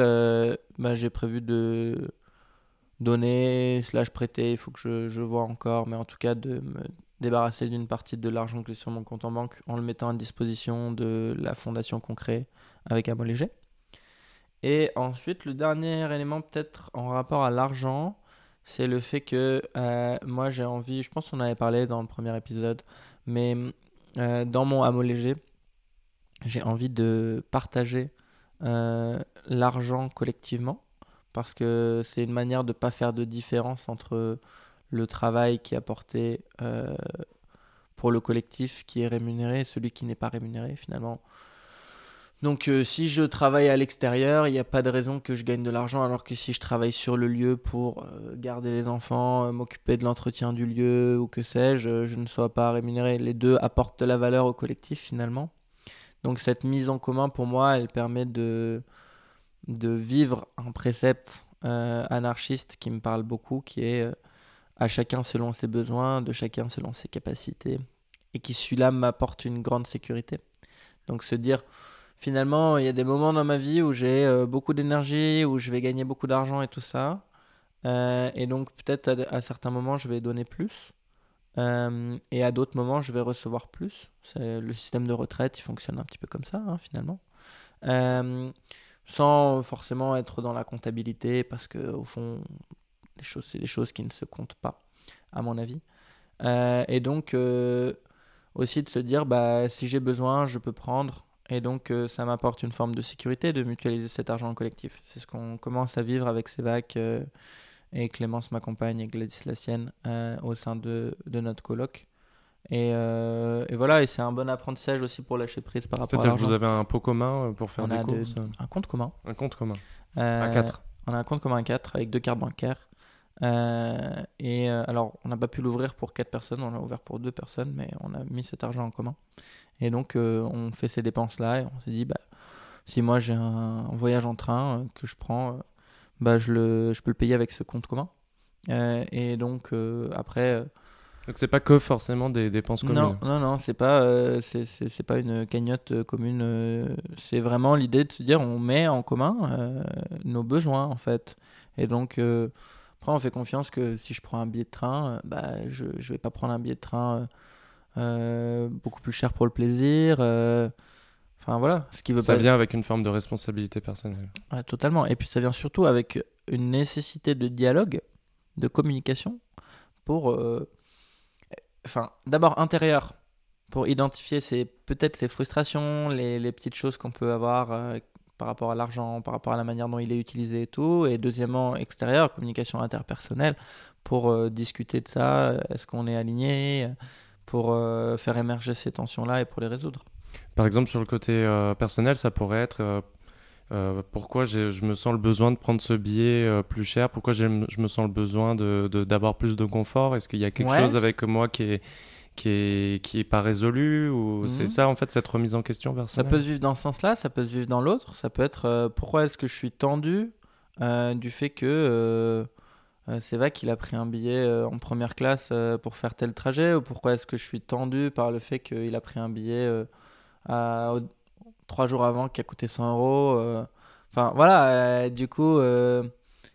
bah, j'ai prévu de donner, slash prêter, il faut que je, je, vois encore, mais en tout cas de me débarrasser d'une partie de l'argent que j'ai sur mon compte en banque en le mettant à disposition de la fondation qu'on crée avec mot léger. Et ensuite, le dernier élément peut-être en rapport à l'argent, c'est le fait que euh, moi j'ai envie, je pense qu'on avait parlé dans le premier épisode, mais euh, dans mon hameau léger, j'ai envie de partager euh, l'argent collectivement parce que c'est une manière de ne pas faire de différence entre le travail qui est apporté pour le collectif qui est rémunéré et celui qui n'est pas rémunéré finalement donc euh, si je travaille à l'extérieur, il n'y a pas de raison que je gagne de l'argent, alors que si je travaille sur le lieu pour euh, garder les enfants, euh, m'occuper de l'entretien du lieu ou que sais-je, je ne sois pas rémunéré. Les deux apportent de la valeur au collectif finalement. Donc cette mise en commun pour moi, elle permet de, de vivre un précepte anarchiste qui me parle beaucoup, qui est à chacun selon ses besoins, de chacun selon ses capacités, et qui celui-là m'apporte une grande sécurité. Donc se dire finalement, il y a des moments dans ma vie où j'ai euh, beaucoup d'énergie, où je vais gagner beaucoup d'argent et tout ça. Euh, et donc, peut-être à, certains moments, je vais donner plus. Euh, et à d'autres moments, je vais recevoir plus. Le système de retraite, il fonctionne un petit peu comme ça, hein, finalement. sans forcément être dans la comptabilité, parce que au fond, c'est des choses qui ne se comptent pas, à mon avis. et donc, aussi de se dire, bah, si j'ai besoin, je peux prendre. Et donc, euh, ça m'apporte une forme de sécurité de mutualiser cet argent collectif. C'est ce qu'on commence à vivre avec Sévac euh, et Clémence, ma compagne, et Gladys, la sienne, euh, au sein de, de, notre colloque. Et, euh, et voilà, et c'est un bon apprentissage aussi pour lâcher prise par rapport à C'est-à-dire que vous avez un pot commun pour faire On des de- courses un compte commun. Un compte commun. À 4. On a un compte commun à 4 avec deux cartes bancaires. Euh, et euh, alors, on n'a pas pu l'ouvrir pour 4 personnes, on l'a ouvert pour 2 personnes, mais on a mis cet argent en commun. Et donc, euh, on fait ces dépenses-là et on s'est dit, bah, si moi j'ai un, voyage en train que je prends, bah, je, le, je peux le payer avec ce compte commun. Et donc, après, Donc c'est pas que forcément des dépenses communes. non, non, non, c'est pas, euh, c'est, pas une cagnotte commune. euh, c'est vraiment l'idée de se dire on met en commun euh, nos besoins en fait. Et donc après on fait confiance que si je prends un billet de train, euh, bah je je vais pas prendre un billet de train euh, euh, beaucoup plus cher pour le plaisir. Enfin voilà, ce qui veut Ça pas vient avec une forme de responsabilité personnelle. Ouais, totalement. Et puis ça vient surtout avec une nécessité de dialogue, de communication, pour, enfin, d'abord intérieur, pour identifier peut-être ses frustrations, les, les petites choses qu'on peut avoir euh, par rapport à l'argent, par rapport à la manière dont il est utilisé et tout. Et deuxièmement, extérieur, communication interpersonnelle, pour euh, discuter de ça. euh, Est-ce qu'on est aligné euh, pour euh, faire émerger ces tensions-là et pour les résoudre. Par exemple, sur le côté euh, personnel, ça pourrait être pourquoi je me sens le besoin de prendre ce billet plus cher, pourquoi je me sens le besoin de- de- d'avoir plus de confort, est-ce qu'il y a quelque Ouais, chose avec moi qui est, qui est, qui est pas résolu ou Mhm. c'est ça en fait cette remise en question Ça personnelle peut se vivre dans ce sens-là, ça peut se vivre dans l'autre. Ça peut être euh, pourquoi est-ce que je suis tendu euh, du fait que euh, c'est vrai qu'il a pris un billet euh, en première classe pour faire tel trajet ou pourquoi est-ce que je suis tendu par le fait qu'il a pris un billet à- trois jours avant qui a coûté 100 euros. Enfin voilà, du coup,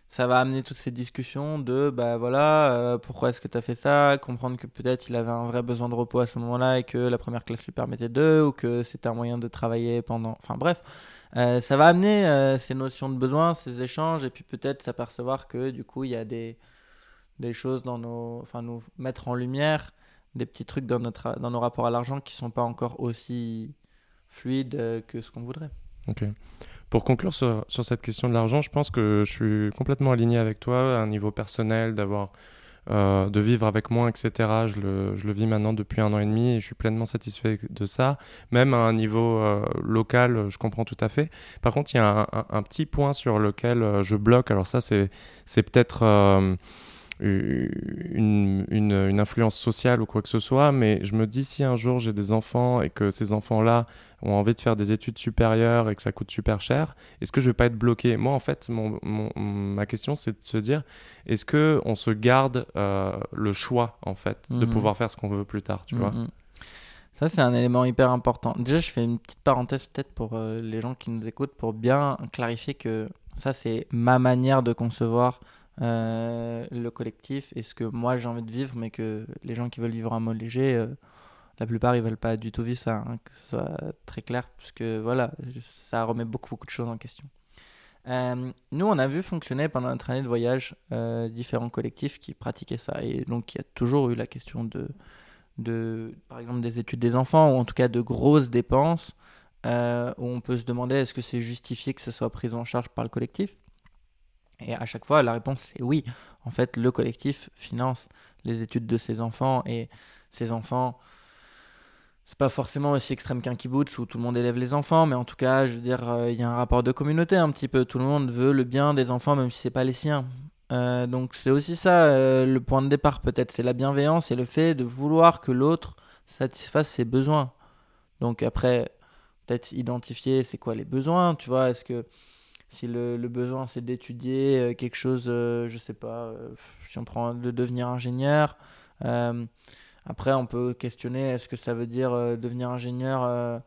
ça va amener toutes ces discussions de bah voilà, euh, pourquoi est-ce que tu as fait ça? Comprendre que peut-être il avait un vrai besoin de repos à ce moment-là et que la première classe lui permettait d'eux ou que c'était un moyen de travailler pendant. Enfin bref, euh, ça va amener euh, ces notions de besoin, ces échanges et puis peut-être s'apercevoir que du coup il y a des, des choses dans nos. Enfin, nous mettre en lumière des petits trucs dans, notre, dans nos rapports à l'argent qui sont pas encore aussi fluides que ce qu'on voudrait. Pour conclure sur, cette question de l'argent, je pense que je suis complètement aligné avec toi à un niveau personnel, euh, de vivre avec moins, etc. Je le, vis maintenant depuis un an et demi et je suis pleinement satisfait de ça. Même à un niveau euh, local, je comprends tout à fait. Par contre, il y a un, petit point sur lequel euh, je bloque. Alors ça, c'est, peut-être une, une, une influence sociale ou quoi que ce soit, mais je me dis si un jour j'ai des enfants et que ces enfants-là ont envie de faire des études supérieures et que ça coûte super cher, est-ce que je vais pas être bloqué? Moi, en fait, mon, mon- ma question, c'est de se dire, est-ce que on se garde euh, le choix, en fait, de Mhm. pouvoir faire ce qu'on veut plus tard, tu vois? Mhm. Ça, c'est un élément hyper important. Déjà, je fais une petite parenthèse peut-être pour euh, les gens qui nous écoutent pour bien clarifier que ça, c'est ma manière de concevoir euh, le collectif et ce que moi j'ai envie de vivre, mais que les gens qui veulent vivre un mode léger, euh, la plupart, ils veulent pas du tout vivre ça, hein, que ce soit très clair, puisque voilà, ça remet beaucoup, beaucoup de choses en question. Euh, nous, on a vu fonctionner pendant notre année de voyage euh, différents collectifs qui pratiquaient ça. Et donc, il y a toujours eu la question de, de, par exemple, des études des enfants, ou en tout cas de grosses dépenses, euh, où on peut se demander est-ce que c'est justifié que ce soit pris en charge par le collectif? Et à chaque fois, la réponse est oui. En fait, le collectif finance les études de ses enfants, et ces enfants, c'est pas forcément aussi extrême qu'un kibbutz où tout le monde élève les enfants, mais en tout cas, je veux dire, euh, il y a un rapport de communauté un petit peu. Tout le monde veut le bien des enfants, même si c'est pas les siens. Euh, donc c'est aussi ça euh, le point de départ peut-être, c'est la bienveillance et le fait de vouloir que l'autre satisfasse ses besoins. Donc après, peut-être identifier c'est quoi les besoins, tu vois, est-ce que si le, besoin c'est d'étudier euh, quelque chose, euh, je sais pas, euh, si on prend de devenir ingénieur, après on peut questionner est-ce que ça veut dire devenir ingénieur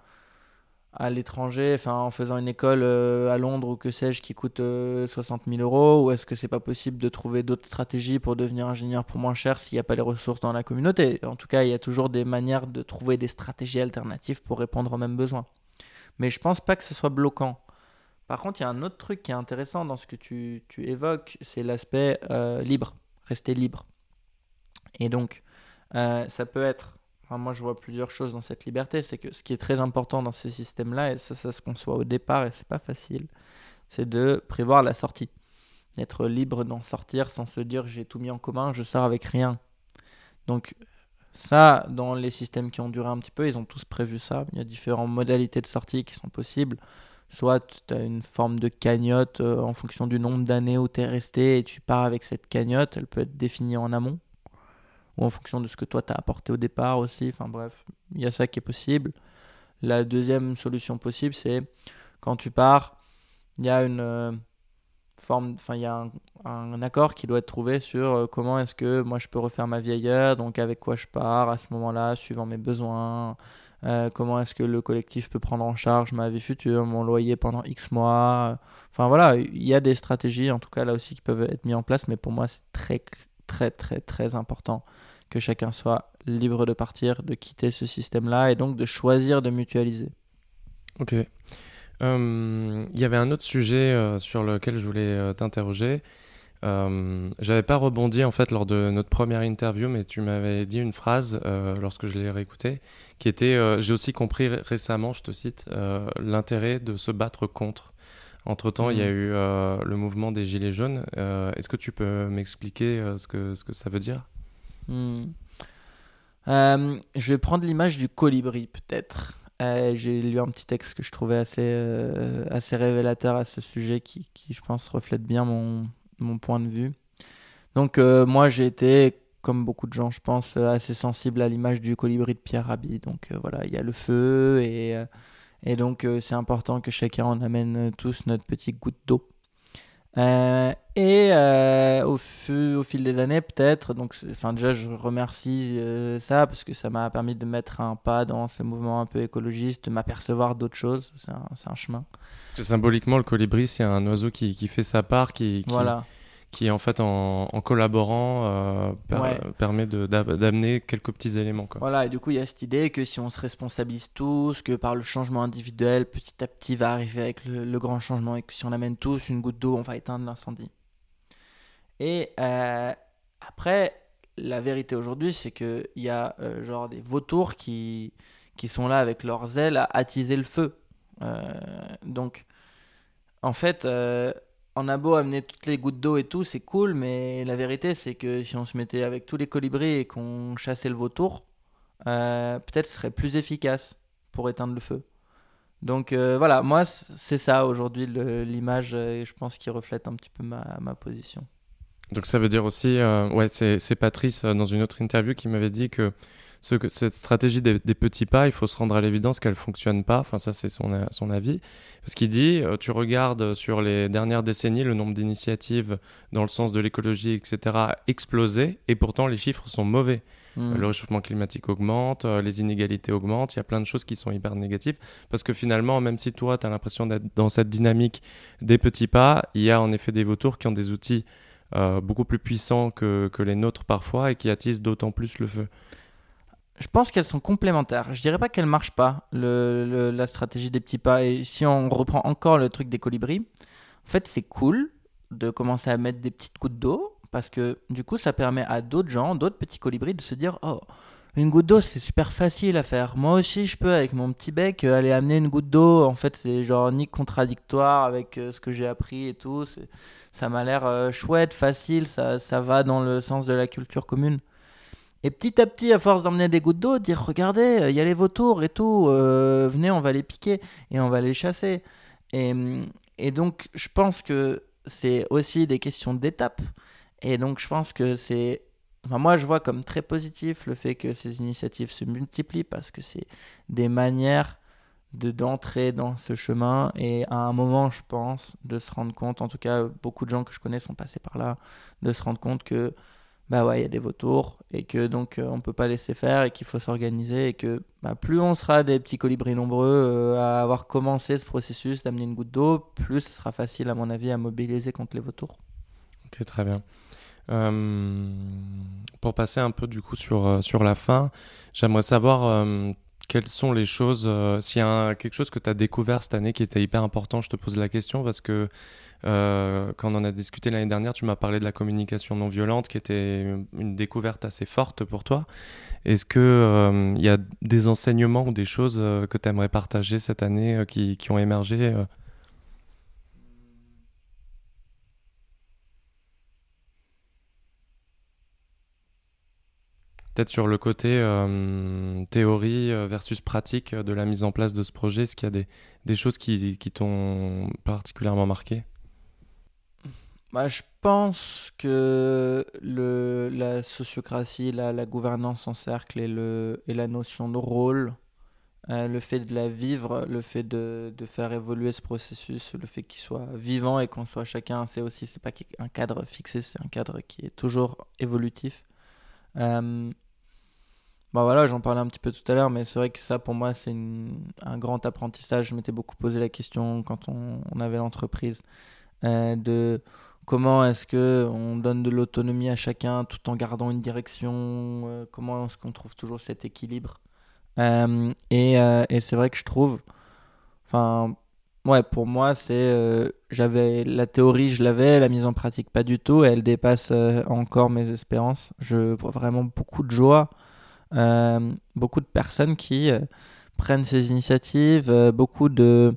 à l'étranger, en faisant une école à Londres ou que sais-je qui coûte euh, 60 000 euros, ou est-ce que c'est pas possible de trouver d'autres stratégies pour devenir ingénieur pour moins cher s'il n'y a pas les ressources dans la communauté? En tout cas, il y a toujours des manières de trouver des stratégies alternatives pour répondre aux mêmes besoins. Mais je pense pas que ce soit bloquant. Par contre, il y a un autre truc qui est intéressant dans ce que tu, évoques, c'est l'aspect euh, libre, rester libre. Et donc, euh, ça peut être moi, je vois plusieurs choses dans cette liberté. C'est que ce qui est très important dans ces systèmes-là, et ça, ça se conçoit au départ, et c'est pas facile, c'est de prévoir la sortie. D'être libre d'en sortir sans se dire j'ai tout mis en commun, je sors avec rien. Donc, Ça, dans les systèmes qui ont duré un petit peu, ils ont tous prévu ça. Il y a différentes modalités de sortie qui sont possibles. Soit tu as une forme de cagnotte euh, en fonction du nombre d'années où tu es resté et tu pars avec cette cagnotte. Elle peut être définie en amont ou en fonction de ce que toi tu as apporté au départ aussi. Enfin bref, il y a ça qui est possible. La deuxième solution possible, c'est quand tu pars, il y a une euh, forme, enfin il y a un, accord qui doit être trouvé sur euh, comment est-ce que moi je peux refaire ma vieilleur, donc avec quoi je pars à ce moment-là, suivant mes besoins. Euh, comment est-ce que le collectif peut prendre en charge ma vie future, mon loyer pendant X mois. Enfin voilà, il y a des stratégies en tout cas là aussi qui peuvent être mises en place, mais pour moi c'est très très très très important que chacun soit libre de partir, de quitter ce système-là et donc de choisir de mutualiser. Ok. Euh, il y avait un autre sujet euh, sur lequel je voulais euh. J'avais pas rebondi en fait lors de notre première interview, mais tu m'avais dit une phrase lorsque je l'ai réécoutée, qui était J'ai aussi compris récemment, je te cite, l'intérêt de se battre contre. Entre temps, il y a mmh. eu le mouvement des Gilets jaunes. Est-ce que tu peux m'expliquer ce, que, ce que ça veut dire? Euh, je vais prendre l'image du colibri, peut-être. Euh, j'ai lu un petit texte que je trouvais assez, euh, assez révélateur à ce sujet qui, qui, je pense, reflète bien mon, mon point de vue. Donc, moi, j'ai été, comme beaucoup de gens, je pense, assez sensible à l'image du colibri de Pierre Rabhi. Donc, voilà, il y a le feu et, et donc, c'est important que chacun en amène tous notre petite goutte d'eau. Euh, et euh, au, au, fil des années, peut-être, donc, enfin, déjà, je remercie euh, ça parce que ça m'a permis de mettre un pas dans ces mouvements un peu écologistes, de m'apercevoir d'autres choses. C'est un, chemin. Que symboliquement, le colibri, c'est un oiseau qui, qui, fait sa part, qui, qui, voilà qui en fait en, collaborant euh, permet d'amener quelques petits éléments. Quoi. Voilà, et du coup il y a cette idée que si on se responsabilise tous, que par le changement individuel, petit à petit va arriver avec le, grand changement, et que si on amène tous une goutte d'eau, on va éteindre l'incendie. Et euh, après, la vérité aujourd'hui, c'est qu'il y a euh, genre des vautours qui, qui sont là avec leurs ailes à attiser le feu. Donc, en fait on a beau amener toutes les gouttes d'eau et tout, c'est cool, mais la vérité, c'est que si on se mettait avec tous les colibris et qu'on chassait le vautour, euh, peut-être ce serait plus efficace pour éteindre le feu. Donc euh, voilà, moi, c'est ça aujourd'hui l'image, et je pense qu'il reflète un petit peu ma, position. Donc ça veut dire aussi, euh, ouais, c'est Patrice dans une autre interview qui m'avait dit que ce, cette stratégie des, petits pas, il faut se rendre à l'évidence qu'elle fonctionne pas. Enfin, ça, c'est son, son avis. Parce qu'il dit, euh, tu regardes sur les dernières décennies, le nombre d'initiatives dans le sens de l'écologie, etc., a explosé, et pourtant les chiffres sont mauvais. Hmm. Le réchauffement climatique augmente, euh, les inégalités augmentent, il y a plein de choses qui sont hyper négatives. Parce que finalement, même si toi, tu as l'impression d'être dans cette dynamique des petits pas, il y a en effet des vautours qui ont des outils euh, beaucoup plus puissants que, que les nôtres parfois et qui attisent d'autant plus le feu. Je pense qu'elles sont complémentaires. Je dirais pas qu'elles marchent pas, la stratégie des petits pas. Et si on reprend encore le truc des colibris, en fait, c'est cool de commencer à mettre des petites gouttes d'eau parce que du coup, ça permet à d'autres gens, d'autres petits colibris, de se dire Oh, une goutte d'eau, c'est super facile à faire. Moi aussi, je peux, avec mon petit bec, euh, aller amener une goutte d'eau. En fait, c'est genre ni contradictoire avec euh, ce que j'ai appris et tout. Ça m'a l'air euh, chouette, facile, ça, ça va dans le sens de la culture commune. Et petit à petit, à force d'emmener des gouttes d'eau, dire regardez, il y a les vautours et tout, euh, venez, on va les piquer et on va les chasser. Et, et donc, je pense que c'est aussi des questions d'étapes. Et donc, je pense que c'est. Moi, je vois comme très positif le fait que ces initiatives se multiplient parce que c'est des manières de d'entrer dans ce chemin et à un moment je pense de se rendre compte en tout cas beaucoup de gens que je connais sont passés par là de se rendre compte que bah ouais, il y a des vautours et que donc euh, on peut pas laisser faire et qu'il faut s'organiser et que bah, plus on sera des petits colibris nombreux euh, à avoir commencé ce processus d'amener une goutte d'eau, plus ce sera facile à mon avis à mobiliser contre les vautours. Ok, très bien. Euh, pour passer un peu du coup sur, sur la fin, j'aimerais savoir quelles sont les choses, s'il y a quelque chose que tu as découvert cette année qui était hyper important, je te pose la question parce que euh, quand on en a discuté l'année dernière, tu m'as parlé de la communication non violente qui était une découverte assez forte pour toi. Est-ce qu'il euh, y a des enseignements ou des choses euh, que tu aimerais partager cette année qui, qui, ont émergé peut-être sur le côté euh, théorie euh, versus pratique de la mise en place de ce projet, est-ce qu'il y a des, choses qui, t'ont particulièrement marqué? Bah, je pense que la sociocratie, la, gouvernance en cercle et, la notion de rôle, euh, le fait de la vivre, le fait de, de faire évoluer ce processus, le fait qu'il soit vivant et qu'on soit chacun, c'est aussi, c'est pas un cadre fixé, c'est un cadre qui est toujours évolutif. Euh, bon voilà, j'en parlais un petit peu tout à l'heure, mais c'est vrai que ça pour moi c'est un grand apprentissage. Je m'étais beaucoup posé la question quand on, avait l'entreprise euh, de comment est-ce que on donne de l'autonomie à chacun tout en gardant une direction, euh, comment est-ce qu'on trouve toujours cet équilibre. Et, et c'est vrai que je trouve, enfin, ouais, pour moi, c'est, j'avais la théorie, je l'avais, la mise en pratique pas du tout, et elle dépasse encore mes espérances. Je vois vraiment beaucoup de joie, beaucoup de personnes qui prennent ces initiatives, beaucoup de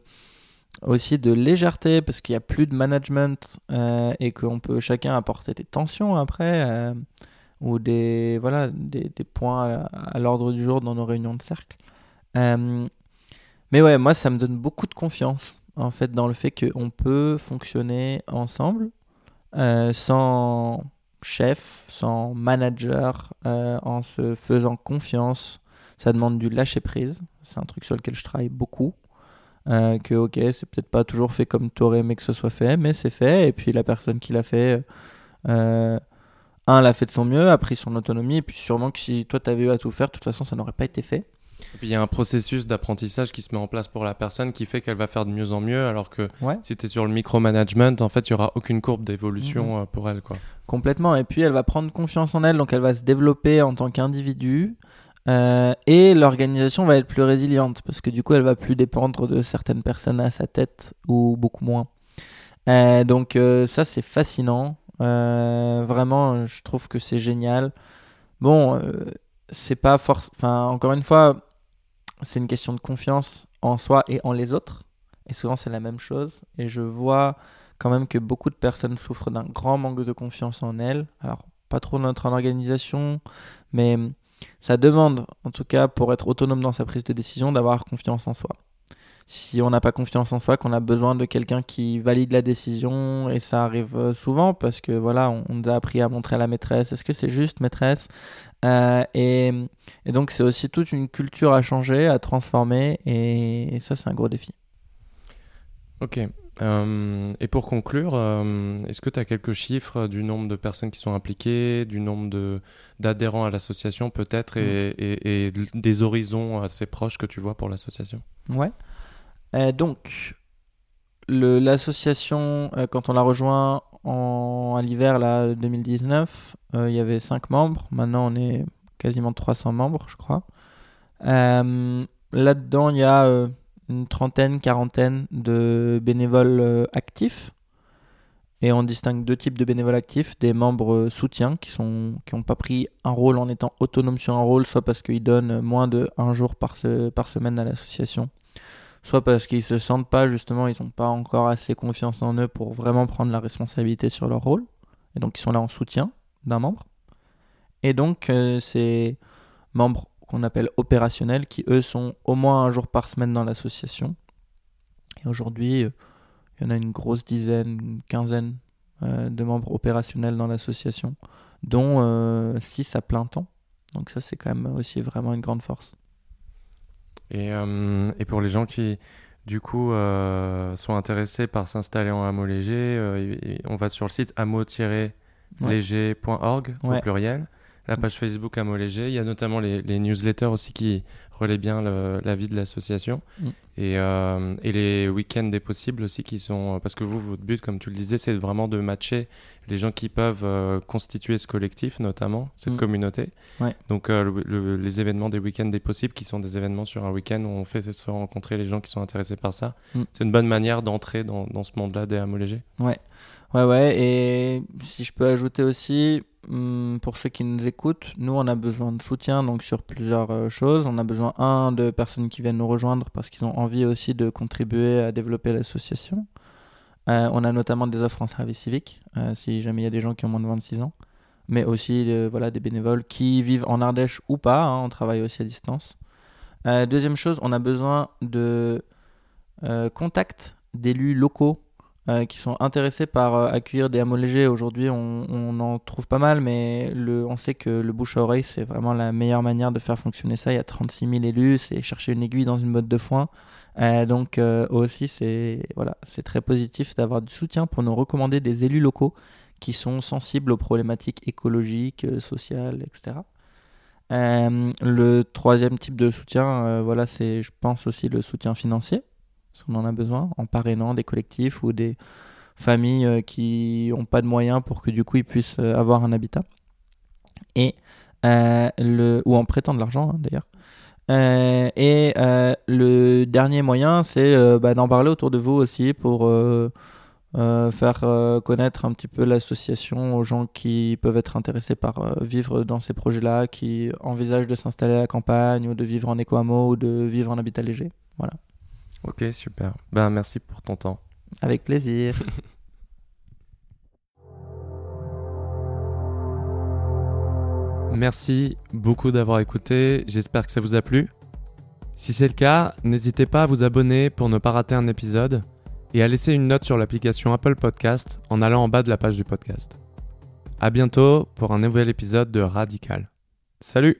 aussi de légèreté parce qu'il n'y a plus de management euh, et qu'on peut chacun apporter des tensions après euh, ou des, voilà, des points à, l'ordre du jour dans nos réunions de cercle. Euh, mais ouais, moi, ça me donne beaucoup de confiance en fait dans le fait qu'on peut fonctionner ensemble sans chef, sans manager, en se faisant confiance. Ça demande du lâcher prise. C'est un truc sur lequel je travaille beaucoup. Euh, que ok, c'est peut-être pas toujours fait comme tu aurais aimé que ce soit fait, mais c'est fait. Et puis la personne qui l'a fait, euh, un, l'a fait de son mieux, a pris son autonomie. Et puis sûrement que si toi t'avais eu à tout faire, de toute façon, ça n'aurait pas été fait. Et puis il y a un processus d'apprentissage qui se met en place pour la personne qui fait qu'elle va faire de mieux en mieux, alors que si tu es sur le micromanagement, en fait, il n'y aura aucune courbe d'évolution mhm. euh, pour elle. Quoi. Complètement. Et puis elle va prendre confiance en elle, donc elle va se développer en tant qu'individu. Euh, et l'organisation va être plus résiliente parce que du coup, elle va plus dépendre de certaines personnes à sa tête ou beaucoup moins. Euh, donc euh, ça, c'est fascinant. vraiment, je trouve que c'est génial. Bon, c'est pas force. Enfin, encore une fois, c'est une question de confiance en soi et en les autres. Et souvent, c'est la même chose. Et je vois quand même que beaucoup de personnes souffrent d'un grand manque de confiance en elles. Alors, pas trop notre organisation, mais ça demande, en tout cas, pour être autonome dans sa prise de décision, d'avoir confiance en soi. Si on n'a pas confiance en soi, qu'on a besoin de quelqu'un qui valide la décision, et ça arrive euh, souvent parce que voilà, on, nous a appris à montrer à la maîtresse, est-ce que c'est juste maîtresse? Euh, et, donc c'est aussi toute une culture à changer, à transformer, et ça c'est un gros défi. Ok, euh, et pour conclure, euh, est-ce que tu as quelques chiffres du nombre de personnes qui sont impliquées, du nombre d'adhérents à l'association peut-être, et, mm. des horizons assez proches que tu vois pour l'association? Ouais. Euh, donc, l'association, quand on l'a rejoint en, à l'hiver 2019, il y avait 5 membres. Maintenant, on est quasiment 300 membres, je crois. Là-dedans, il y a une trentaine, quarantaine de bénévoles euh, actifs. Et on distingue deux types de bénévoles actifs, des membres euh, soutiens qui n'ont pas pris un rôle en étant autonomes sur un rôle, soit parce qu'ils donnent moins de un jour par semaine à l'association, soit parce qu'ils se sentent pas justement, ils n'ont pas encore assez confiance en eux pour vraiment prendre la responsabilité sur leur rôle. Et donc ils sont là en soutien d'un membre. Et donc euh, ces membres qu'on appelle opérationnels, qui eux sont au moins un jour par semaine dans l'association. Et aujourd'hui, euh, il y en a une grosse dizaine, une quinzaine euh, de membres opérationnels dans l'association, dont 6 euh, à plein temps. Donc ça, c'est quand même aussi vraiment une grande force. Et, et pour les gens qui, du coup, sont intéressés par s'installer en hameau léger, on va sur le site hameau-léger.org au pluriel la page Facebook à léger. Il y a notamment les, newsletters aussi qui relaient bien la vie de l'association. Mm. Et, euh, et, les week-ends des possibles aussi qui sont. Parce que vous, votre but, comme tu le disais, c'est vraiment de matcher les gens qui peuvent euh, constituer ce collectif, notamment, cette mm. communauté. Donc, euh, les événements des week-ends des possibles, qui sont des événements sur un week-end où on fait se rencontrer les gens qui sont intéressés par ça. Mm. C'est une bonne manière d'entrer dans, dans, ce monde-là des hameaux légers. Ouais. Ouais, ouais. Et si je peux ajouter aussi pour ceux qui nous écoutent, nous on a besoin de soutien donc sur plusieurs euh, choses. On a besoin un de personnes qui viennent nous rejoindre parce qu'ils ont envie aussi de contribuer à développer l'association. Euh, on a notamment des offres en service civique, euh, si jamais il y a des gens qui ont moins de 26 ans. mais aussi voilà, des bénévoles qui vivent en Ardèche ou pas, hein, on travaille aussi à distance. Deuxième chose, on a besoin de contacts d'élus locaux euh, qui sont intéressés par euh, accueillir des hameaux légers. Aujourd'hui, on, en trouve pas mal, mais on sait que le bouche à oreille, c'est vraiment la meilleure manière de faire fonctionner ça. Il y a 36 000 élus, c'est chercher une aiguille dans une botte de foin. Euh, donc aussi, c'est voilà, très positif d'avoir du soutien pour nous recommander des élus locaux qui sont sensibles aux problématiques écologiques, sociales, etc. Le troisième type de soutien, voilà, c'est, je pense aussi le soutien financier, parce qu'on en a besoin, en parrainant des collectifs ou des familles euh, qui n'ont pas de moyens pour que du coup ils puissent euh, avoir un habitat. Et euh, ou en prêtant de l'argent hein, d'ailleurs. Et le dernier moyen, c'est bah, d'en parler autour de vous aussi pour faire connaître un petit peu l'association aux gens qui peuvent être intéressés par vivre dans ces projets-là, qui envisagent de s'installer à la campagne ou de vivre en éco-hameau ou de vivre en habitat léger. Voilà. Ok, super. Ben, merci pour ton temps. Avec plaisir. Merci beaucoup d'avoir écouté, j'espère que ça vous a plu. Si c'est le cas, n'hésitez pas à vous abonner pour ne pas rater un épisode et à laisser une note sur l'application Apple Podcast en allant en bas de la page du podcast. À bientôt pour un nouvel épisode de Radical. Salut